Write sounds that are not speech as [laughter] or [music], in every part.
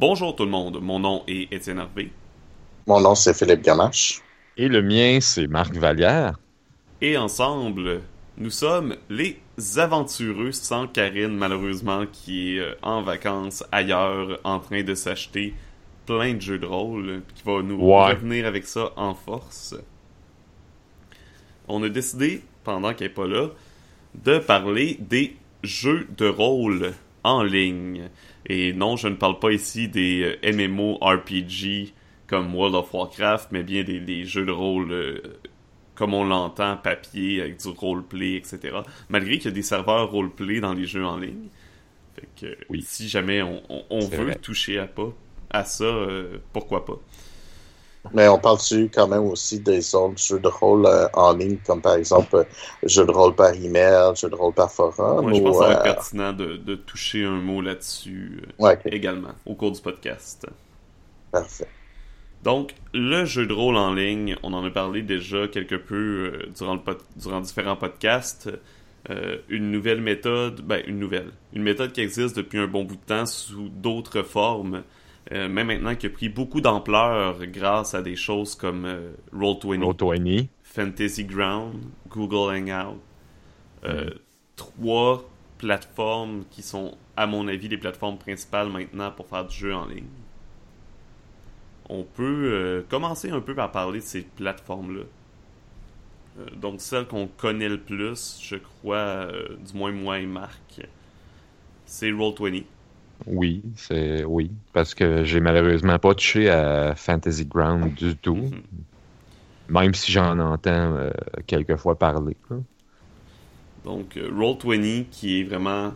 Bonjour tout le monde, mon nom est Étienne Hervé. Mon nom c'est Philippe Gamache. Et le mien c'est Marc Vallière. Et ensemble, nous sommes les aventureux sans Karine malheureusement qui est euh, en vacances ailleurs en train de s'acheter plein de jeux de rôle qui va nous revenir avec ça en force. On a décidé, pendant qu'elle n'est pas là, de parler des jeux de rôle en ligne. Et non, je ne parle pas ici des euh, MMO RPG comme World of Warcraft, mais bien des, jeux de rôle euh, comme on l'entend, papier, avec du roleplay, etc. Malgré qu'il y a des serveurs roleplay dans les jeux en ligne. Fait que oui. si jamais on, veut toucher à, pas, à ça, euh, pourquoi pas. Mais on parle-tu quand même aussi des autres jeux de rôle euh, en ligne, comme par exemple euh, jeux de rôle par email, jeux de rôle par forum? je pense que ça va être pertinent de, toucher un mot là-dessus également au cours du podcast. Parfait. Donc, le jeu de rôle en ligne, on en a parlé déjà quelque peu durant, durant différents podcasts. une nouvelle méthode, ben une nouvelle, une méthode qui existe depuis un bon bout de temps sous d'autres formes, euh, même maintenant qui a pris beaucoup d'ampleur grâce à des choses comme euh, Roll20, Fantasy Ground, Google Hangout. Euh, mm. Trois plateformes qui sont, à mon avis, les plateformes principales maintenant pour faire du jeu en ligne. On peut commencer un peu par parler de ces plateformes-là. donc, celle qu'on connaît le plus, je crois, du moins moi et Marc, c'est Roll20. Oui, c'est oui, parce que j'ai malheureusement pas touché à Fantasy Ground du tout, mhm. même si j'en entends euh, quelques fois parler. Donc, euh, Roll20 qui est vraiment.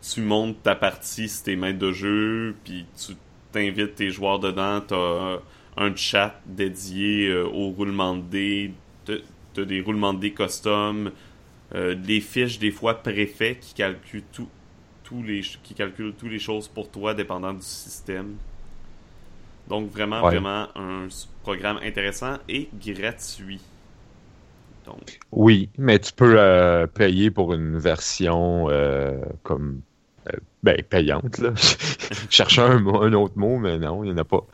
Tu montes ta partie si t'es maître de jeu, puis tu t'invites tes joueurs dedans, t'as un chat dédié euh, au roulement de dés, t'as des roulements de dés custom, des fiches des fois préfets qui calculent tout, les qui calcule toutes les choses pour toi dépendant du système. Donc vraiment, vraiment un programme intéressant et gratuit. Donc. Oui, mais tu peux euh, payer pour une version euh, comme euh, ben, payante. Là. [laughs] Je cherchais un, un, autre mot, mais non, il n'y en a pas.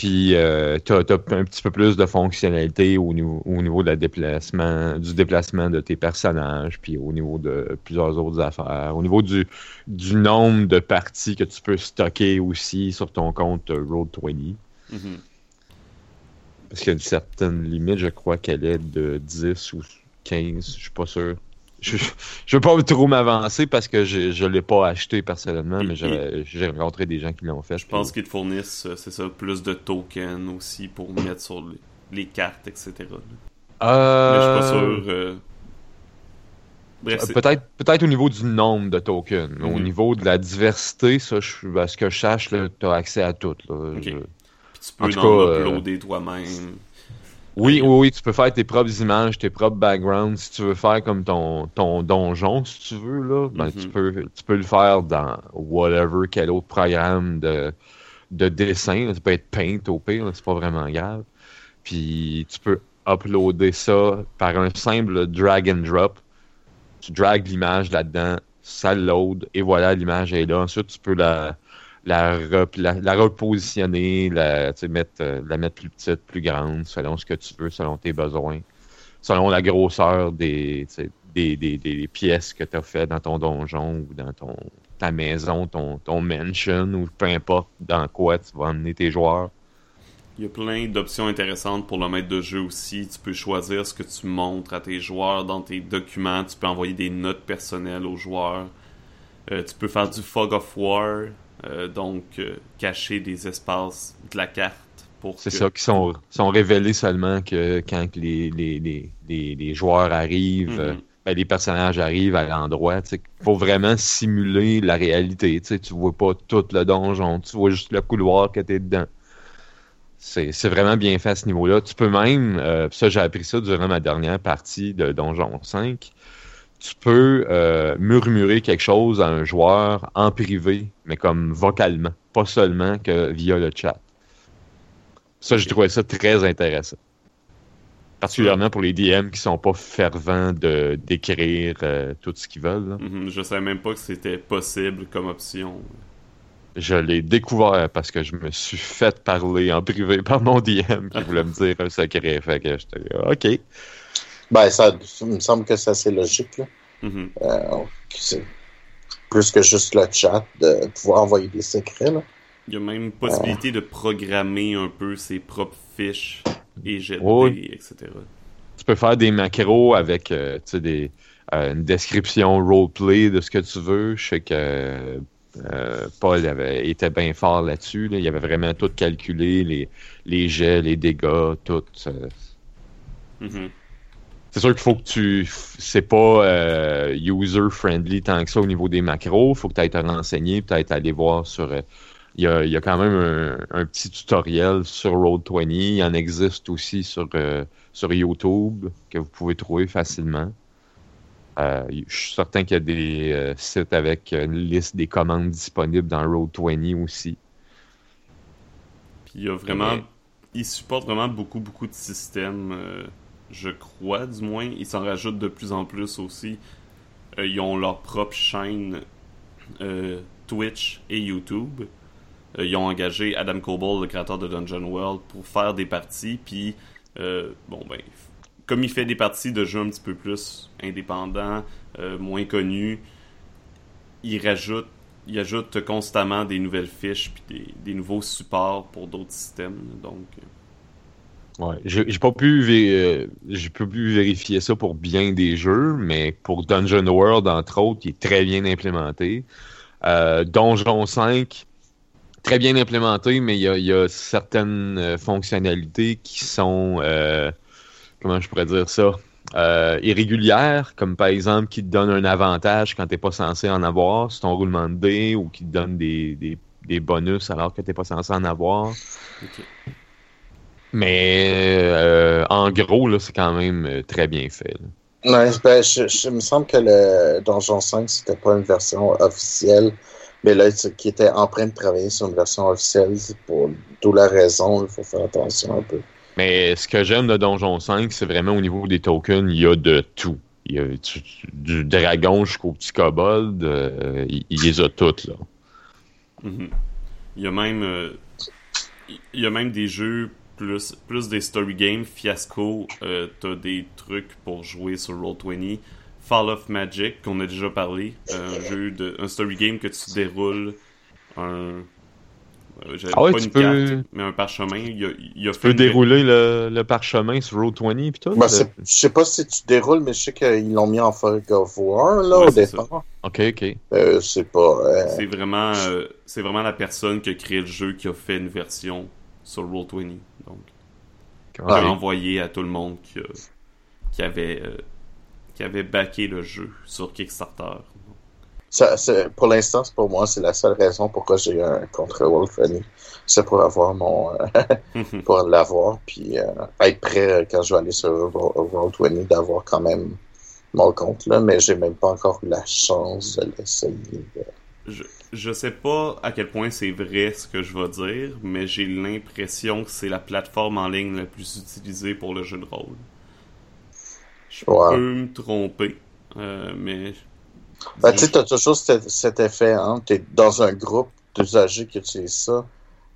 Puis euh, tu as, un petit peu plus de fonctionnalité au niveau, au niveau de la déplacement, du déplacement de tes personnages, puis au niveau de plusieurs autres affaires. Au niveau du, du nombre de parties que tu peux stocker aussi sur ton compte Road20. Mm-hmm. Parce qu'il y a une certaine limite, je crois qu'elle est de 10 ou 15, je suis pas sûr je, je veux pas trop m'avancer parce que je, je l'ai pas acheté personnellement, mais j'ai rencontré des gens qui l'ont fait. Je pense qu'ils te fournissent, euh, c'est ça, plus de tokens aussi pour mettre sur les, cartes, etc. Euh... Mais je suis pas sûr. Euh, peut-être peut-être au niveau du nombre de tokens. Au mhm. niveau de la diversité, ça, je, à ce que je sache, tu as accès à tout. Là. Puis tu peux en, euh, uploader toi-même. Oui, oui, oui, tu peux faire tes propres images, tes propres backgrounds. Si tu veux faire comme ton, ton donjon, si tu veux, là, ben, tu, mhm. peux, tu peux le faire dans whatever, quel autre programme de, de dessin. Ça peut être Paint au pire, c'est pas vraiment grave. Puis tu peux uploader ça par un simple drag and drop. Tu drags l'image là-dedans, ça load, et voilà, l'image est là. Ensuite, tu peux la, la, la, repositionner, la, mettre, euh, la mettre plus petite, plus grande, selon ce que tu veux, selon tes besoins, selon la grosseur des, des, des, des, pièces que tu as fait dans ton donjon ou dans ton, ta maison, ton, ton mansion, ou peu importe dans quoi tu vas emmener tes joueurs. Il y a plein d'options intéressantes pour le maître de jeu aussi. Tu peux choisir ce que tu montres à tes joueurs dans tes documents. Tu peux envoyer des notes personnelles aux joueurs. Euh, tu peux faire du fog of war. Euh, donc euh, cacher des espaces de la carte pour C'est ça, qui sont, sont révélés seulement que quand les, les, les, les joueurs arrivent, euh, mhm. ben, les personnages arrivent à l'endroit. Il faut vraiment simuler la réalité. Tu vois pas tout le donjon, tu vois juste le couloir que tu es dedans. C'est vraiment bien fait à ce niveau-là. Tu peux même, ça j'ai appris ça durant ma dernière partie de Donjon 5, tu peux euh, murmurer quelque chose à un joueur en privé, mais comme vocalement, pas seulement que via le chat. Ça, j'ai trouvé ça très intéressant. Particulièrement pour les DM qui sont pas fervents de d'écrire euh, tout ce qu'ils veulent. Mm-hmm. je savais même pas que c'était possible comme option. Je l'ai découvert parce que je me suis fait parler en privé par mon DM qui voulait me dire un secret. Fait que j'étais OK. Ben, ça il me semble que c'est assez logique. Là. C'est plus que juste le chat de pouvoir envoyer des secrets. Là. Il y a même possibilité de programmer un peu ses propres fiches et jeter, Oui. etc. Tu peux faire des macros avec euh, tu sais, des, euh, une description roleplay de ce que tu veux. Je sais que euh, Paul avait, était bien fort là-dessus. là. Il avait vraiment tout calculé, les, les jets, les dégâts, tout. euh, Mhm. C'est sûr qu'il faut que tu. C'est pas euh, user-friendly tant que ça au niveau des macros. Il faut que tu ailles te renseigner, peut-être aller voir sur. euh, il, y a, il y a quand même un, un petit tutoriel sur Road20. Il en existe aussi sur, euh, sur YouTube que vous pouvez trouver facilement. Euh, je suis certain qu'il y a des euh, sites avec une liste des commandes disponibles dans Road20 aussi. Puis il y a vraiment. Mais- Ils supportent vraiment beaucoup, beaucoup de systèmes. Je crois, du moins. Ils s'en rajoutent de plus en plus aussi. Euh, ils ont leur propre chaîne euh, Twitch et YouTube. Euh, ils ont engagé Adam Coble, le créateur de Dungeon World, pour faire des parties. Puis, bon, ben, comme il fait des parties de jeux un petit peu plus indépendants, moins connus, il rajoute, ajoute constamment des nouvelles fiches puis des, des nouveaux supports pour d'autres systèmes. Donc, Ouais, euh, j'ai pas pu vérifier ça pour bien des jeux, mais pour Dungeon World entre autres, il est très bien implémenté. Euh, Donjon 5, très bien implémenté, mais il y a, certaines euh, fonctionnalités qui sont euh, comment je pourrais dire ça irrégulières, comme par exemple qui te donne un avantage quand t'es pas censé en avoir, c'est ton roulement de dés, ou qui te donne des, des, bonus alors que t'es pas censé en avoir. Mais euh, en gros, là, c'est quand même euh, très bien fait. là. Ouais, ben, je, je- il me semble que le Donjon 5, c'était pas une version officielle, mais là, qui était en train de travailler sur une version officielle, c'est pour d'où la raison, il faut faire attention un peu. Mais ce que j'aime de Donjon 5, c'est vraiment au niveau des tokens, il y a de tout. Il y a du dragon jusqu'au petit kobold, euh, il, il les a toutes, là. Mhm. Il y a même euh, il y a même des jeux plus plus des story games fiasco euh, t'as des trucs pour jouer sur Roll20 Fall of Magic qu'on a déjà parlé un [laughs] jeu de un story game que tu déroules un euh, j'avais Ah ouais, pas tu une peux- carte mais un parchemin il a, il a Tu fait peux une- dérouler le, le parchemin sur Roll20 pis tout? Ben, euh? je sais pas si tu déroules, mais je sais qu'ils l'ont mis en Fog of War, là, Ouais, au ça. départ. Ok, ok. Euh, c'est pas... euh, c'est vraiment euh, c'est vraiment la personne qui a créé le jeu qui a fait une version sur Roll20 donc Ok. j'ai envoyé à tout le monde qui, a- qui avait euh, qui avait backé le jeu sur Kickstarter. Ça, pour l'instant, c'est pour moi, c'est la seule raison pourquoi j'ai eu un contre Wolfenny. C'est pour avoir mon, euh, [laughs] pour l'avoir, puis euh, être prêt euh, quand je vais aller sur Roll20 d'avoir quand même mon compte là, mais j'ai même pas encore eu la chance de l'essayer. Je, je sais pas à quel point c'est vrai ce que je vais dire, mais j'ai l'impression que c'est la plateforme en ligne la plus utilisée pour le jeu de rôle. Je Ouais. peux me tromper, euh, mais Ben, tu sais, t'as toujours cet, cet effet, hein, t'es dans un groupe d'usagers qui utilisent ça,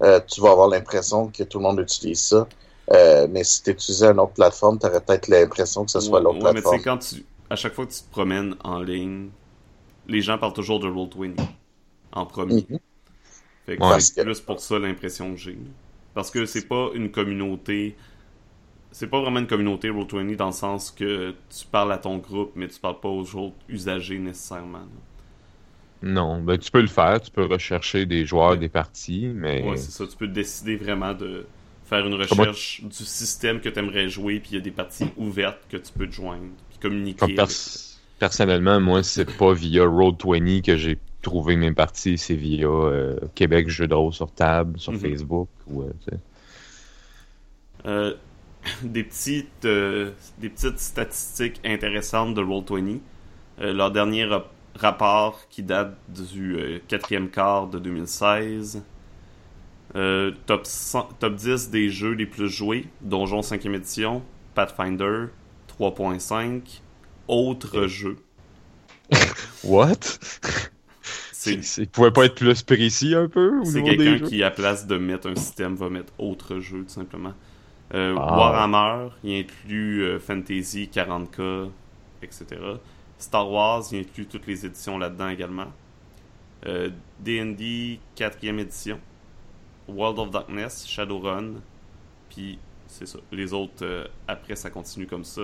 euh, tu vas avoir l'impression que tout le monde utilise ça. Euh, mais si tu utilisais une autre plateforme, tu aurais peut-être l'impression que ce soit Ouais, l'autre ouais, mais tu plateforme. sais, quand tu. À chaque fois que tu te promènes en ligne, les gens parlent toujours de Roll20 en premier. Mhm. Fait que Ouais. c'est plus pour ça l'impression que j'ai. Parce que c'est pas une communauté. C'est pas vraiment une communauté Roll20 dans le sens que tu parles à ton groupe, mais tu parles pas aux autres usagers nécessairement. là. Non, ben tu peux le faire, tu peux rechercher des joueurs, Ouais. des parties, mais Ouais, c'est ça. Tu peux décider vraiment de faire une Comment- recherche du système que tu aimerais jouer, puis il y a des parties ouvertes que tu peux te joindre, puis communiquer. comme pers- avec- personnellement, moi, c'est pas via Road20 que j'ai trouvé mes parties, c'est via euh, Québec Jeux de rôle sur table, sur Mhm. Facebook. Ou, euh. Euh, [coughs] des petites des petites statistiques intéressantes de Roll20. Euh, leur dernier rap- rapport qui date du quatrième quart de 2016. Euh, top, 100 top 10 des jeux les plus joués. Donjon 5e édition. Pathfinder 3.5. Autres jeux. [laughs] What? [laughs] Il pouvait pas être plus précis un peu C'est quelqu'un qui, à place de mettre un système, va mettre autre jeu, tout simplement. Euh, ah. Warhammer, il inclut euh, Fantasy 40k, etc. Star Wars, il inclut toutes les éditions là-dedans également. D&D 4e édition. World of Darkness, Shadowrun, puis c'est ça. Les autres, euh, après, ça continue comme ça.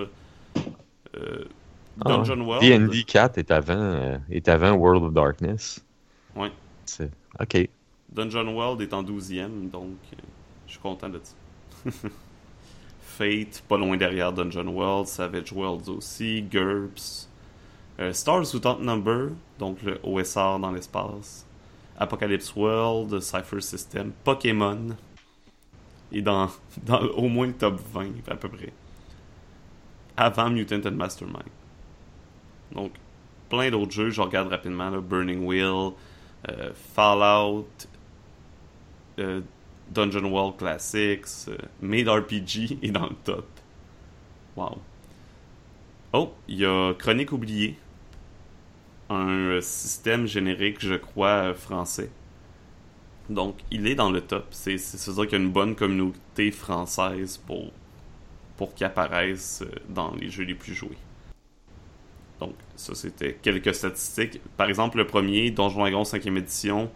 Euh, ah, Dungeon World. D&D 4 est avant, euh, est avant World of Darkness. Oui. OK. Dungeon World est en 12e, donc je suis content de ça. [laughs] Fate, pas loin derrière Dungeon World. Savage Worlds aussi. GURPS. Stars Without Number, donc le OSR dans l'espace. Apocalypse World, Cypher System, Pokémon. Et dans, [laughs] dans au moins le top 20 à peu près. Avant Mutant and Mastermind. Donc, plein d'autres jeux, je regarde rapidement, Burning Wheel, euh, Fallout, euh, Dungeon World Classics, euh, Made RPG [laughs] est dans le top. Wow. Oh, il y a Chronique oubliée, un euh, système générique, je crois, euh, français. Donc, il est dans le top. C'est sûr qu'il y a une bonne communauté française pour, pour qu'il apparaisse euh, dans les jeux les plus joués. Donc, ça, c'était quelques statistiques. Par exemple, le premier, Donjon Dragon 5e édition,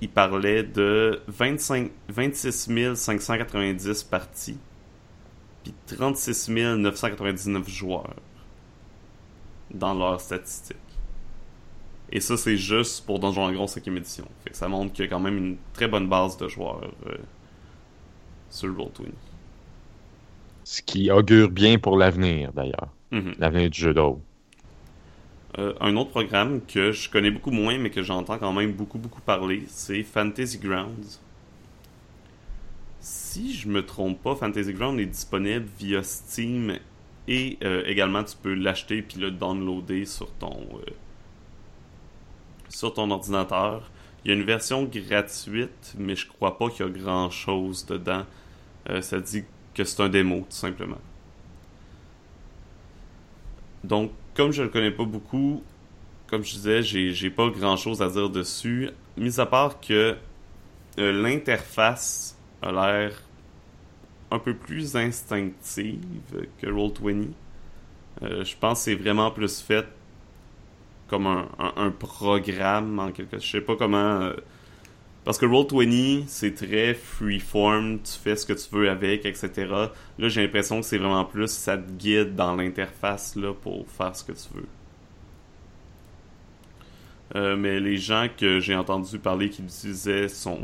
il parlait de 25, 26 590 parties, puis 36 999 joueurs dans leurs statistiques. Et ça, c'est juste pour Donjon Dragon 5e édition. Fait que ça montre qu'il y a quand même une très bonne base de joueurs euh, sur Roll20. Ce qui augure bien pour l'avenir, d'ailleurs. Mhm. L'avenir du jeu d'eau. Euh, un autre programme que je connais beaucoup moins, mais que j'entends quand même beaucoup, beaucoup parler, c'est Fantasy Grounds. Si je me trompe pas, Fantasy Grounds est disponible via Steam et euh, également tu peux l'acheter puis le downloader sur ton sur ton ordinateur. Il y a une version gratuite, mais je crois pas qu'il y a grand chose dedans. Euh, ça dit que c'est un démo, tout simplement. Donc, comme je le connais pas beaucoup, comme je disais, j'ai, pas grand chose à dire dessus. Mis à part que euh, l'interface a l'air un peu plus instinctive que Roll20. Euh, je pense que c'est vraiment plus fait comme un, programme en quelque sorte. Je sais pas comment. Euh, parce que Roll20, c'est très freeform, tu fais ce que tu veux avec, etc. Là, j'ai l'impression que c'est vraiment plus ça te guide dans l'interface là pour faire ce que tu veux. Euh, mais les gens que j'ai entendu parler qui l'utilisaient sont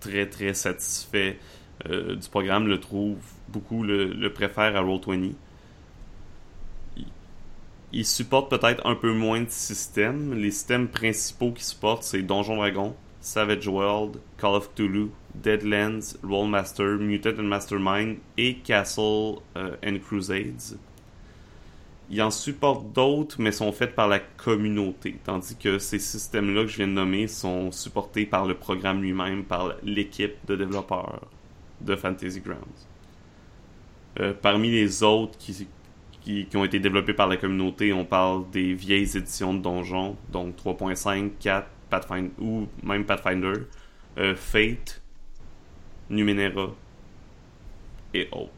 très très satisfaits euh, du programme, le trouvent beaucoup, le, le préfèrent à Roll20 il supporte peut-être un peu moins de systèmes. Les systèmes principaux qu'il supporte, c'est Donjon Dragon, Savage World, Call of Cthulhu, Deadlands, Rollmaster, Mutant and Mastermind et Castle euh, and Crusades. Il en supporte d'autres, mais sont faits par la communauté, tandis que ces systèmes-là que je viens de nommer sont supportés par le programme lui-même, par l'équipe de développeurs de Fantasy Grounds. Euh, parmi les autres qui, qui, ont été développés par la communauté. On parle des vieilles éditions de Donjon, donc 3.5, 4, Pathfinder, ou même Pathfinder, euh, Fate, Numenera et autres.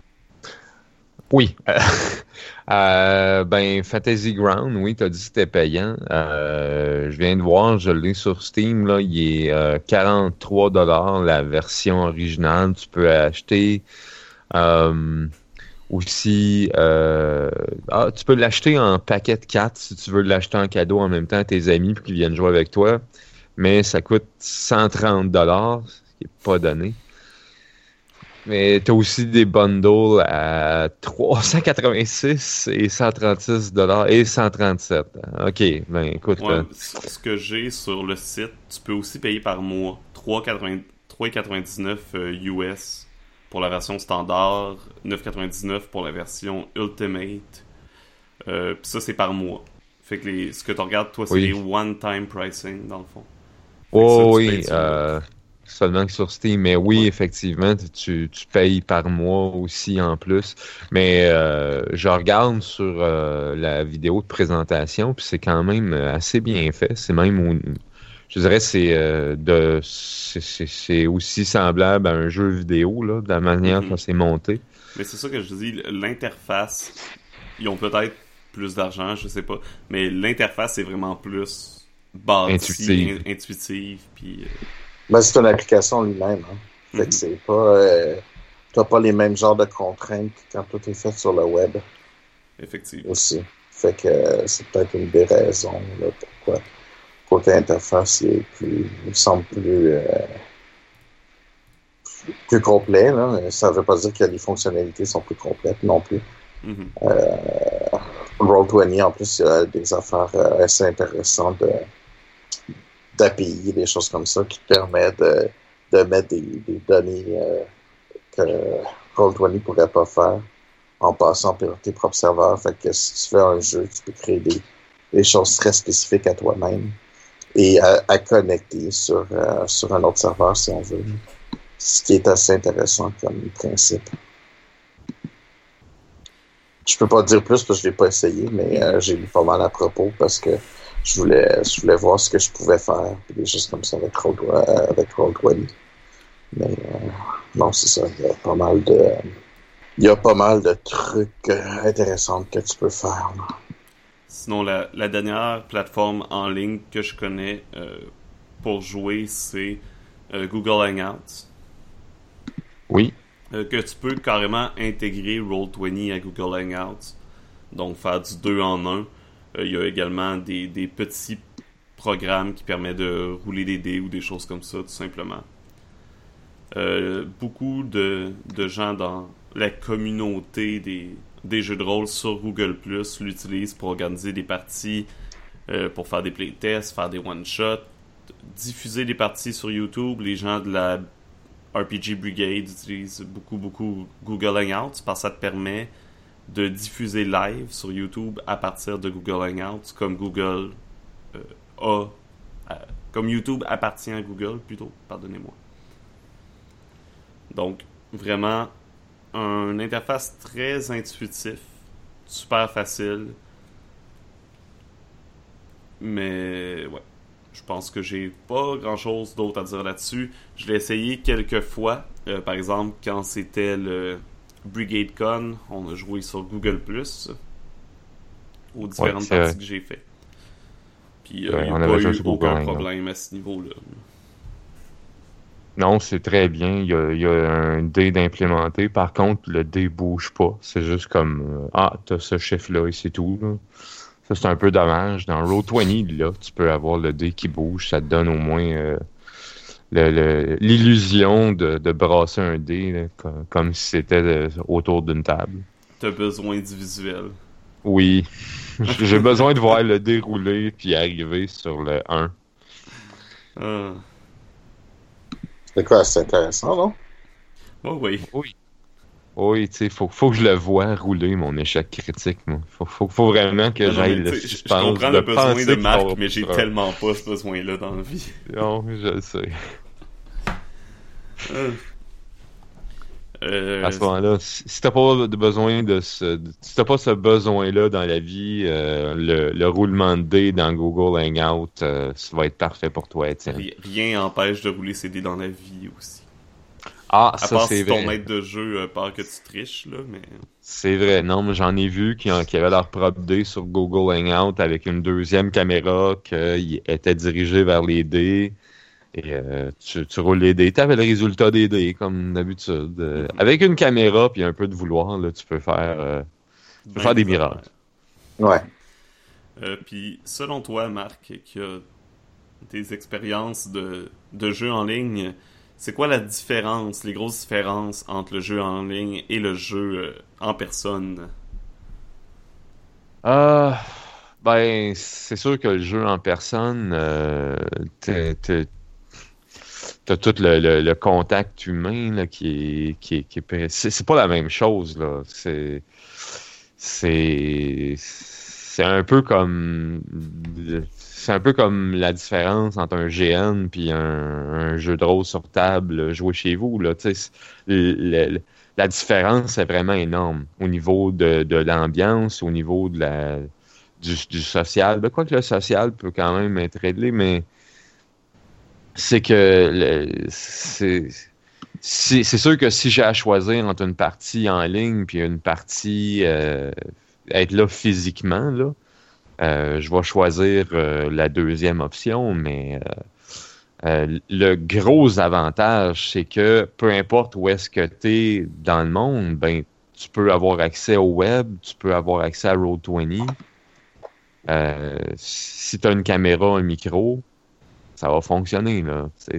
Oui. [laughs] Euh, ben, Fantasy Ground, oui, tu as dit que c'était payant. Euh, je viens de voir, je l'ai sur Steam, là, il est 43 la version originale. Tu peux acheter aussi, euh, ah, tu peux l'acheter en paquet de 4 si tu veux l'acheter en cadeau en même temps à tes amis pour qu'ils viennent jouer avec toi. Mais ça coûte 130 dollars, ce qui n'est pas donné. Mais tu as aussi des bundles à 386 et 136 dollars et 137. OK, ben écoute. Euh, ce que j'ai sur le site, tu peux aussi payer par mois 3,99 US pour la version standard, 9,99 pour la version Ultimate. Euh, Puis ça, c'est par mois. Fait que les, ce que tu regardes, toi, c'est les one-time pricing, dans le fond. Oh oui, euh, seulement que sur Steam. Mais oui, effectivement, tu, tu, payes par mois aussi en plus. Mais euh, je regarde sur la vidéo de présentation, puis c'est quand même assez bien fait. C'est même je dirais c'est euh, de c'est aussi semblable à un jeu vidéo là, de la manière dont c'est monté. Mais c'est ça que je dis, l'interface, ils ont peut-être plus d'argent, je sais pas, mais l'interface est vraiment plus bâtie, intuitive, intuitive puis. Euh, ben, c'est une application lui-même, hein. Fait que c'est pas, euh, t'as pas les mêmes genres de contraintes que quand tout est fait sur le web. Effectivement. Aussi. Fait que euh, c'est peut-être une des raisons là, pourquoi côté interface est plus, il semble plus, euh, plus complet. Là. Ça ne veut pas dire que les fonctionnalités sont plus complètes non plus. Mm-hmm. euh, Roll20, en plus, il y a des affaires euh, assez intéressantes de, d'API, des choses comme ça, qui permettent de, de mettre des, des données euh, que Roll20 ne pourrait pas faire en passant par tes propres serveurs. Fait que si tu fais un jeu, tu peux créer des, des choses très spécifiques à toi-même et à, connecter sur, euh, sur un autre serveur si on veut. Ce qui est assez intéressant comme principe. Je peux pas dire plus parce que je l'ai pas essayé, mais euh, j'ai lu pas mal à propos parce que je voulais, je voulais voir ce que je pouvais faire, puis des comme ça avec Roll, euh, avec Mais non, c'est ça. Il y a pas mal de, il y a pas mal de trucs intéressants que tu peux faire. Sinon, la, dernière plateforme en ligne que je connais euh, pour jouer, c'est euh, Google Hangouts. Oui. Euh, que tu peux carrément intégrer Roll20 à Google Hangouts. Donc, faire du 2 en 1. Il y a également des, petits programmes qui permettent de rouler des dés ou des choses comme ça, tout simplement. beaucoup de, de gens dans la communauté des, des jeux de rôle sur Google Plus l'utilisent pour organiser des parties, euh, pour faire des playtests, faire des one-shots, diffuser des parties sur YouTube. Les gens de la RPG Brigade utilisent beaucoup, beaucoup Google Hangouts parce que ça te permet de diffuser live sur YouTube à partir de Google Hangouts, comme Google euh, a. Euh, comme YouTube appartient à Google, plutôt, pardonnez-moi. Donc, vraiment, un interface très intuitif, super facile. Mais ouais, je pense que j'ai pas grand chose d'autre à dire là-dessus. Je l'ai essayé quelques fois. Euh, par exemple, quand c'était le Brigade Con, on a joué sur Google Plus aux différentes parties que j'ai fait. Puis euh, il n'y a pas eu aucun problème à ce niveau-là. Non, c'est très bien. Il y a, un dé d'implémenter. Par contre, le dé bouge pas. C'est juste comme euh, Ah, t'as ce chiffre-là et c'est tout. Ça, c'est un peu dommage. Dans Roll20, là, tu peux avoir le dé qui bouge. Ça te donne au moins euh, l'illusion de, brasser un dé comme, si c'était euh, autour d'une table. T'as besoin du visuel. Oui. J'ai besoin de voir le dé rouler puis arriver sur le 1. Ah. C'est quoi, c'est intéressant, non? Oh oui. Oui. Oui, tu sais, faut, faut que je le vois rouler, mon échec critique. Moi. Faut, faut, faut vraiment que j'aille le Je comprends le besoin de Marc, mais j'ai tellement pas ce besoin-là dans la vie. Non, je le sais. Euh, euh, à ce moment-là, si t'as pas de besoin de ce, si t'as pas ce besoin-là dans la vie, euh, le, roulement de dés dans Google Hangout, ça va être parfait pour toi, Étienne. Rien n'empêche de rouler ses dés dans la vie aussi. Ah, ça c'est si vrai. ton maître de jeu part que tu triches, là, mais... C'est vrai, non, mais j'en ai vu qui, qui avaient leur propre dés sur Google Hangout avec une deuxième caméra qui était dirigée vers les dés. Et euh, tu, roules les dés. Tu avais le résultat des dés, comme d'habitude. Euh, avec une caméra puis un peu de vouloir, là, tu peux faire, euh, tu peux faire des miracles. Ouais. puis, selon toi, Marc, qui a des expériences de, de jeu en ligne, c'est quoi la différence, les grosses différences entre le jeu en ligne et le jeu en personne? Ah, ben, c'est sûr que le jeu en personne, t'es tout le, contact humain qui est qui qui c'est, pas la même chose là. C'est c'est c'est un peu comme c'est un peu comme la différence entre un GN puis un, jeu de rôle sur table joué chez vous là. La différence est vraiment énorme au niveau de, de l'ambiance au niveau de la du, social. Ben, quoi que le social peut quand même être réglé mais c'est que c'est c'est sûr que si j'ai à choisir entre une partie en ligne puis une partie euh, être là physiquement, là, euh, je vais choisir euh, la deuxième option, mais le gros avantage, c'est que peu importe où est-ce que tu es dans le monde, ben tu peux avoir accès au web, tu peux avoir accès à Road20. si tu as une caméra, un micro, ça va fonctionner. Là. tu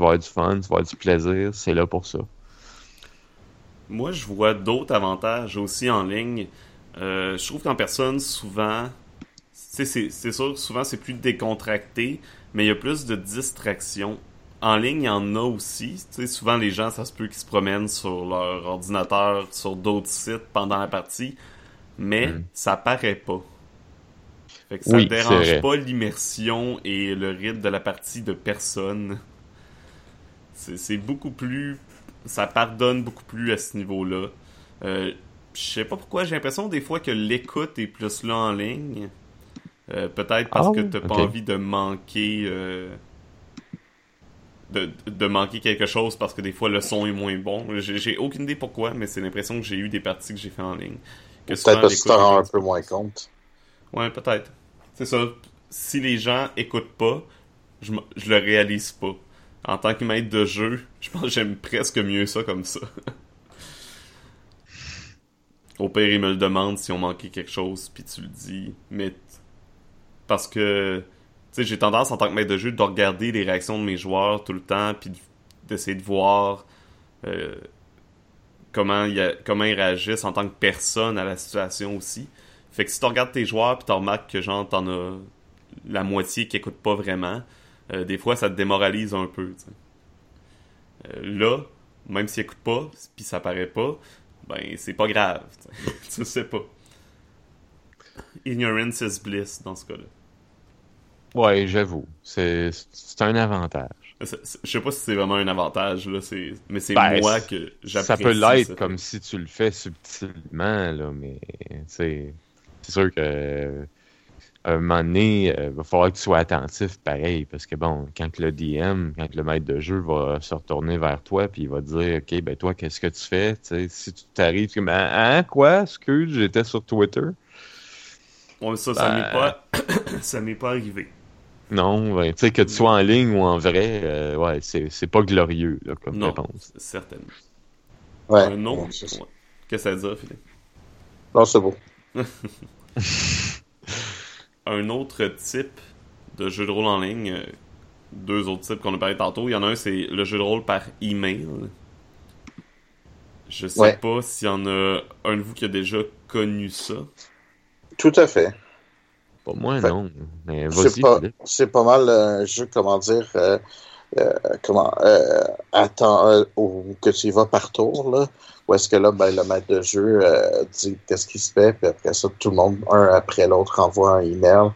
vas avoir du fun, tu vas avoir du plaisir, c'est là pour ça. Moi, je vois d'autres avantages aussi en ligne. Euh, je trouve qu'en personne, souvent, c'est sûr, souvent c'est plus décontracté, mais il y a plus de distractions. En ligne, il y en a aussi. souvent, les gens, ça se peut qu'ils se promènent sur leur ordinateur, sur d'autres sites pendant la partie, mais mm. ça paraît pas. Fait que ça ne dérange pas l'immersion et le rythme de la partie de personne. C'est beaucoup plus. Ça pardonne beaucoup plus à ce niveau-là. Euh, je sais pas pourquoi, j'ai l'impression des fois que l'écoute est plus là en ligne. Euh, peut-être parce que ah, t'as pas envie de manquer. Euh, de, de, manquer quelque chose parce que des fois le son est moins bon. J'ai aucune idée pourquoi, mais c'est l'impression que j'ai eu des parties que j'ai fait en ligne. Peut-être parce que tu rends un peu moins compte. Ouais, peut-être. C'est ça. Si les gens écoutent pas, je, je le réalise pas. En tant que maître de jeu, je pense que j'aime presque mieux ça comme ça. [laughs] Au pire, ils me le demandent si on manqué quelque chose, puis tu le dis. Mais parce que tu sais, j'ai tendance en tant que maître de jeu de regarder les réactions de mes joueurs tout le temps, puis d'essayer de voir euh, comment, comment ils réagissent en tant que personne à la situation aussi. Fait que si tu regardes tes joueurs puis tu remarques que genre t'en as la moitié qui écoute pas vraiment, euh, des fois ça te démoralise un peu. Euh, là, même s'ils écoutent pas, puis ça paraît pas, ben c'est pas grave. [laughs] tu sais pas. Ignorance is bliss dans ce cas-là. Ouais, j'avoue. C'est un avantage. Je sais pas si c'est vraiment un avantage, là, mais c'est ben, moi que j'apprécie. Ça peut l'être comme si tu le fais subtilement, là, mais c'est c'est sûr que un moment donné, il euh, va falloir que tu sois attentif pareil, parce que bon, quand le DM, quand le maître de jeu va se retourner vers toi, puis il va te dire, OK, ben toi, qu'est-ce que tu fais? si tu t'arrives, comme, hein, quoi? Excuse, j'étais sur Twitter. Ouais, ça, ça m'est pas, [coughs] ça m'est pas arrivé. Non, ben, tu sais, que tu sois en ligne ou en vrai, euh, ouais, c'est pas glorieux, là, comme non, réponse. certainement. Ouais. Un autre, Qu'est-ce que ça dit, Philippe? Non, c'est beau. [laughs] un autre type de jeu de rôle en ligne, euh, deux autres types qu'on a parlé tantôt. Il y en a un, c'est le jeu de rôle par email. Je sais pas s'il y en a un de vous qui a déjà connu ça. Tout à fait. Pas moi, non. Mais C'est pas, mal un jeu, comment dire, euh, euh, comment, attends, que tu y vas par tour, là. Où est-ce que là, ben, le maître de jeu euh, dit qu'est-ce qui se fait, puis après ça, tout le monde, un après l'autre, envoie un email.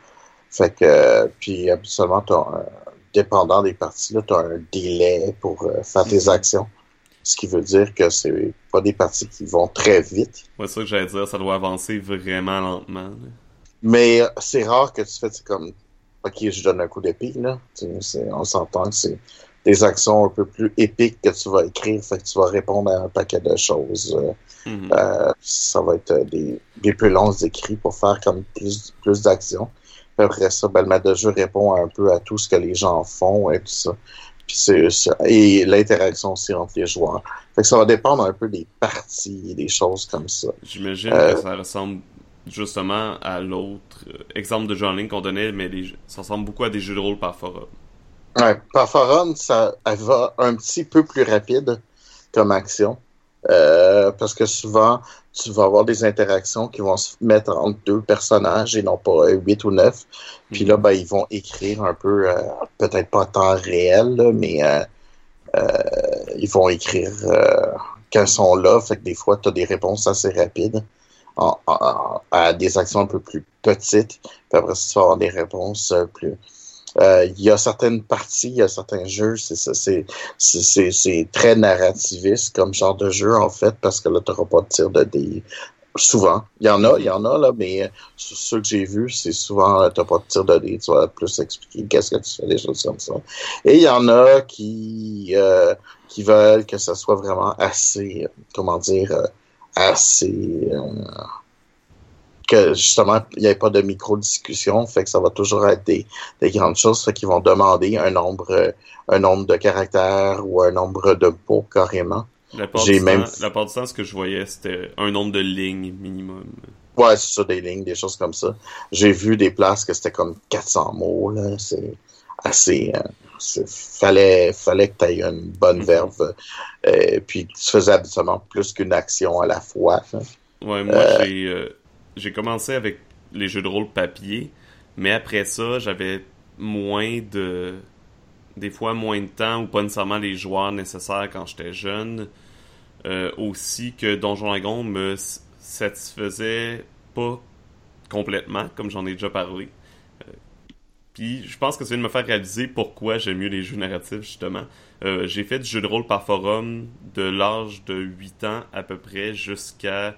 Fait que, puis habituellement, as dépendant des parties, tu as un délai pour euh, faire tes mhm. actions. Ce qui veut dire que c'est pas des parties qui vont très vite. Ouais, c'est ça que j'allais dire, ça doit avancer vraiment lentement. Mais euh, c'est rare que tu fais comme OK, je donne un coup d'épée, là. On s'entend que c'est des actions un peu plus épiques que tu vas écrire, fait que tu vas répondre à un paquet de choses. Euh, mhm. euh, ça va être des, des plus longs écrits pour faire comme plus, plus d'actions. Après ça, ben, le maître de jeu répond un peu à tout ce que les gens font et tout ça. Puis c'est, et l'interaction aussi entre les joueurs. Fait que ça va dépendre un peu des parties et des choses comme ça. J'imagine euh, que ça ressemble justement à l'autre exemple de jeu en ligne qu'on donnait, mais ça ressemble beaucoup à des jeux de rôle par forum. Ouais, par forum, ça elle va un petit peu plus rapide comme action. Euh, parce que souvent, tu vas avoir des interactions qui vont se mettre entre deux personnages et non pas huit ou neuf. Puis là, mhm. ben, ils vont écrire un peu, euh, peut-être pas en temps réel, mais euh, ils vont écrire quand ils sont là. Fait que des fois, tu as des réponses assez rapides à des actions un peu plus petites. Puis après, tu vas avoir des réponses plus euh, il y a certaines parties, il y a certains jeux, c'est c'est très narrativiste comme genre de jeu en fait, parce que là, tu pas de tir de dés Souvent. Il y en a, il y en a, là, mais euh, ceux que j'ai vus, c'est souvent, euh, t'as pas de tir de dés, tu vas plus expliquer qu'est-ce que tu fais, des choses comme ça. Et il y en a qui, euh, qui veulent que ça soit vraiment assez, comment dire, assez, que justement, il n'y ait pas de micro-discussion, fait que ça va toujours être des, des grandes choses, fait qu'ils vont demander un nombre, un nombre de caractères ou un nombre de mots carrément. La part, du même... temps, la part du temps, ce que je voyais, c'était un nombre de lignes minimum. Ouais, c'est ça, des lignes, des choses comme ça. J'ai vu des places que c'était comme 400 mots, là. C'est assez... Euh, fallait, fallait que tu aies une bonne verve. Euh, puis tu faisais habituellement plus qu'une action à la fois. Ouais, moi, euh, j'ai, euh, j'ai commencé avec les jeux de rôle papier, mais après ça, j'avais moins de des fois moins de temps ou pas nécessairement les joueurs nécessaires quand j'étais jeune. Aussi que Donjon Dragon me satisfaisait pas complètement, comme j'en ai déjà parlé. Euh, puis je pense que ça vient de me faire réaliser pourquoi j'aime mieux les jeux narratifs, justement. Euh, j'ai fait du jeu de rôle par forum de l'âge de 8 ans à peu près jusqu'à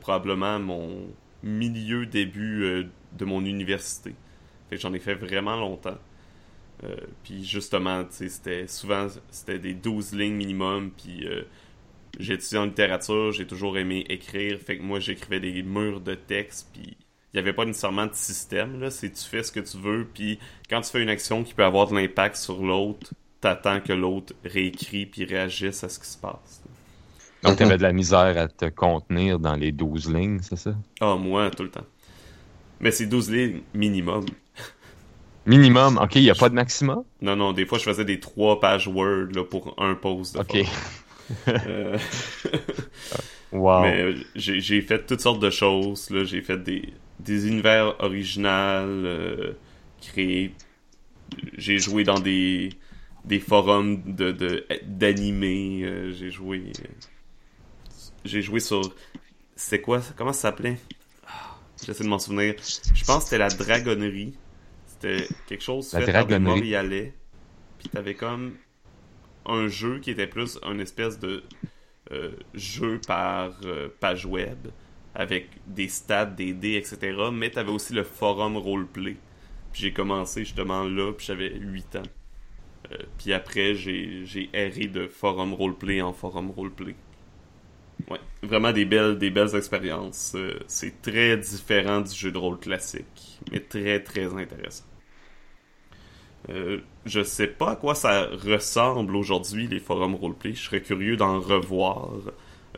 probablement mon milieu début de mon université. Fait j'en ai fait vraiment longtemps. Euh, puis justement, c'était souvent c'était des 12 lignes minimum. Puis euh, j'ai étudié en littérature, j'ai toujours aimé écrire. Fait que moi, j'écrivais des murs de texte. Il n'y avait pas nécessairement de système. Là. C'est tu fais ce que tu veux. Puis quand tu fais une action qui peut avoir de l'impact sur l'autre, t'attends que l'autre réécrit puis réagisse à ce qui se passe. Donc, t'avais de la misère à te contenir dans les 12 lignes, c'est ça? Ah, moi, tout le temps. Mais c'est 12 lignes minimum. Minimum, ok, il n'y a pas de maximum? Non, non, des fois je faisais des trois pages Word là, pour un post. De ok. [laughs] Euh, [laughs] wow. Mais j'ai fait toutes sortes de choses. J'ai fait des, des univers originaux euh, créés. J'ai joué dans des, des forums de d'animés. j'ai joué. j'ai joué sur. C'est quoi Comment ça s'appelait? Ah, J'essaie de m'en souvenir. Je pense que c'était la dragonnerie. C'était quelque chose fait avec Montréalais. Puis t'avais comme un jeu qui était plus un espèce de euh, jeu par euh, page web avec des stats, des dés, etc. Mais t'avais aussi le forum roleplay. Puis j'ai commencé justement là, puis j'avais 8 ans. Euh, puis après, j'ai erré de forum roleplay en forum roleplay. Ouais, vraiment des belles, expériences. c'est très différent du jeu de rôle classique, mais très très intéressant. Euh, je sais pas à quoi ça ressemble aujourd'hui, les forums roleplay. Je serais curieux d'en revoir.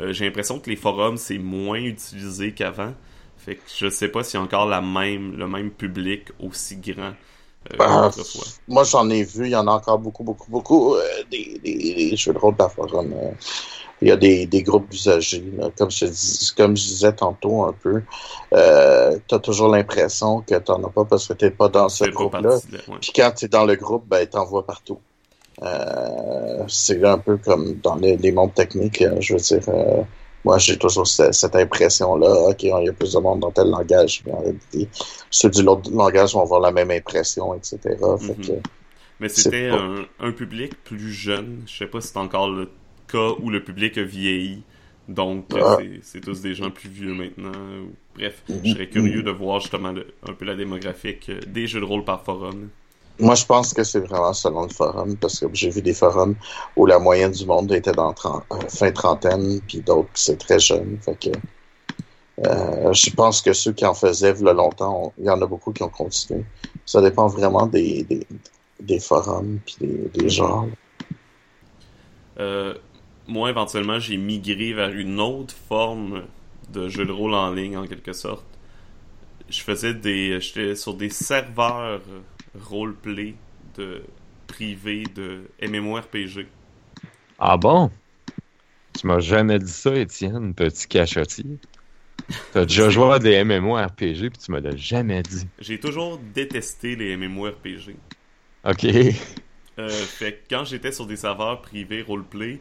Euh, j'ai l'impression que les forums, c'est moins utilisé qu'avant. Fait que je sais pas s'il y a encore la même, le même public aussi grand. Euh, bah, moi, j'en ai vu, il y en a encore beaucoup, beaucoup, beaucoup, des, des, jeux de rôle forum il y a des, des groupes d'usagers. Comme, je dis, comme je disais tantôt un peu, euh, tu as toujours l'impression que tu n'en as pas parce que tu n'es pas dans ce groupe-là. Puis quand tu es dans le groupe, ben, tu vois partout. Euh, c'est un peu comme dans les, les mondes techniques. Euh, je veux dire, euh, moi, j'ai toujours cette, impression-là. OK, il y a plus de monde dans tel langage. Mais en réalité, ceux du l'autre langage vont avoir la même impression, etc. Mm-hmm. mais c'était un, un, public plus jeune. Je sais pas si c'est encore le cas où le public a vieilli. Donc, ah. c'est tous des gens plus vieux maintenant. Bref, je serais curieux de voir justement un peu la démographique euh, des jeux de rôle par forum. Moi, je pense que c'est vraiment selon le forum, parce que j'ai vu des forums où la moyenne du monde était dans euh, fin trentaine, puis d'autres, c'est très jeune. Euh, je pense que ceux qui en faisaient le longtemps, il y en a beaucoup qui ont continué. Ça dépend vraiment des, des, forums, puis des, des genres. Euh, moi, éventuellement, j'ai migré vers une autre forme de jeu de rôle en ligne, en quelque sorte. Je faisais des. J'étais sur des serveurs roleplay de privés de MMORPG. Ah bon? Tu m'as jamais dit ça, Étienne, petit cachotier. T'as déjà [laughs] joué à des MMORPG puis tu m'as jamais dit. J'ai toujours détesté les MMORPG. Ok. Euh, fait que quand j'étais sur des serveurs privés roleplay,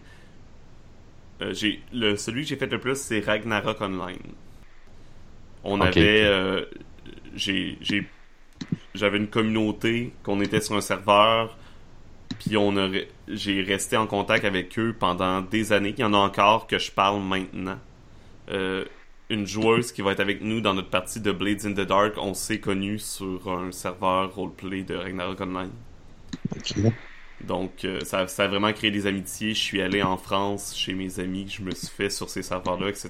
euh, j'ai le celui que j'ai fait le plus c'est Ragnarok Online. On avait euh, j'ai j'avais une communauté qu'on était sur un serveur puis on a j'ai resté en contact avec eux pendant des années. Il y en a encore que je parle maintenant. Euh, une joueuse qui va être avec nous dans notre partie de Blades in the Dark. On s'est connus sur un serveur roleplay de Ragnarok Online. Donc, euh, ça, ça, a vraiment créé des amitiés. Je suis allé en France chez mes amis, je me suis fait sur ces serveurs-là, etc.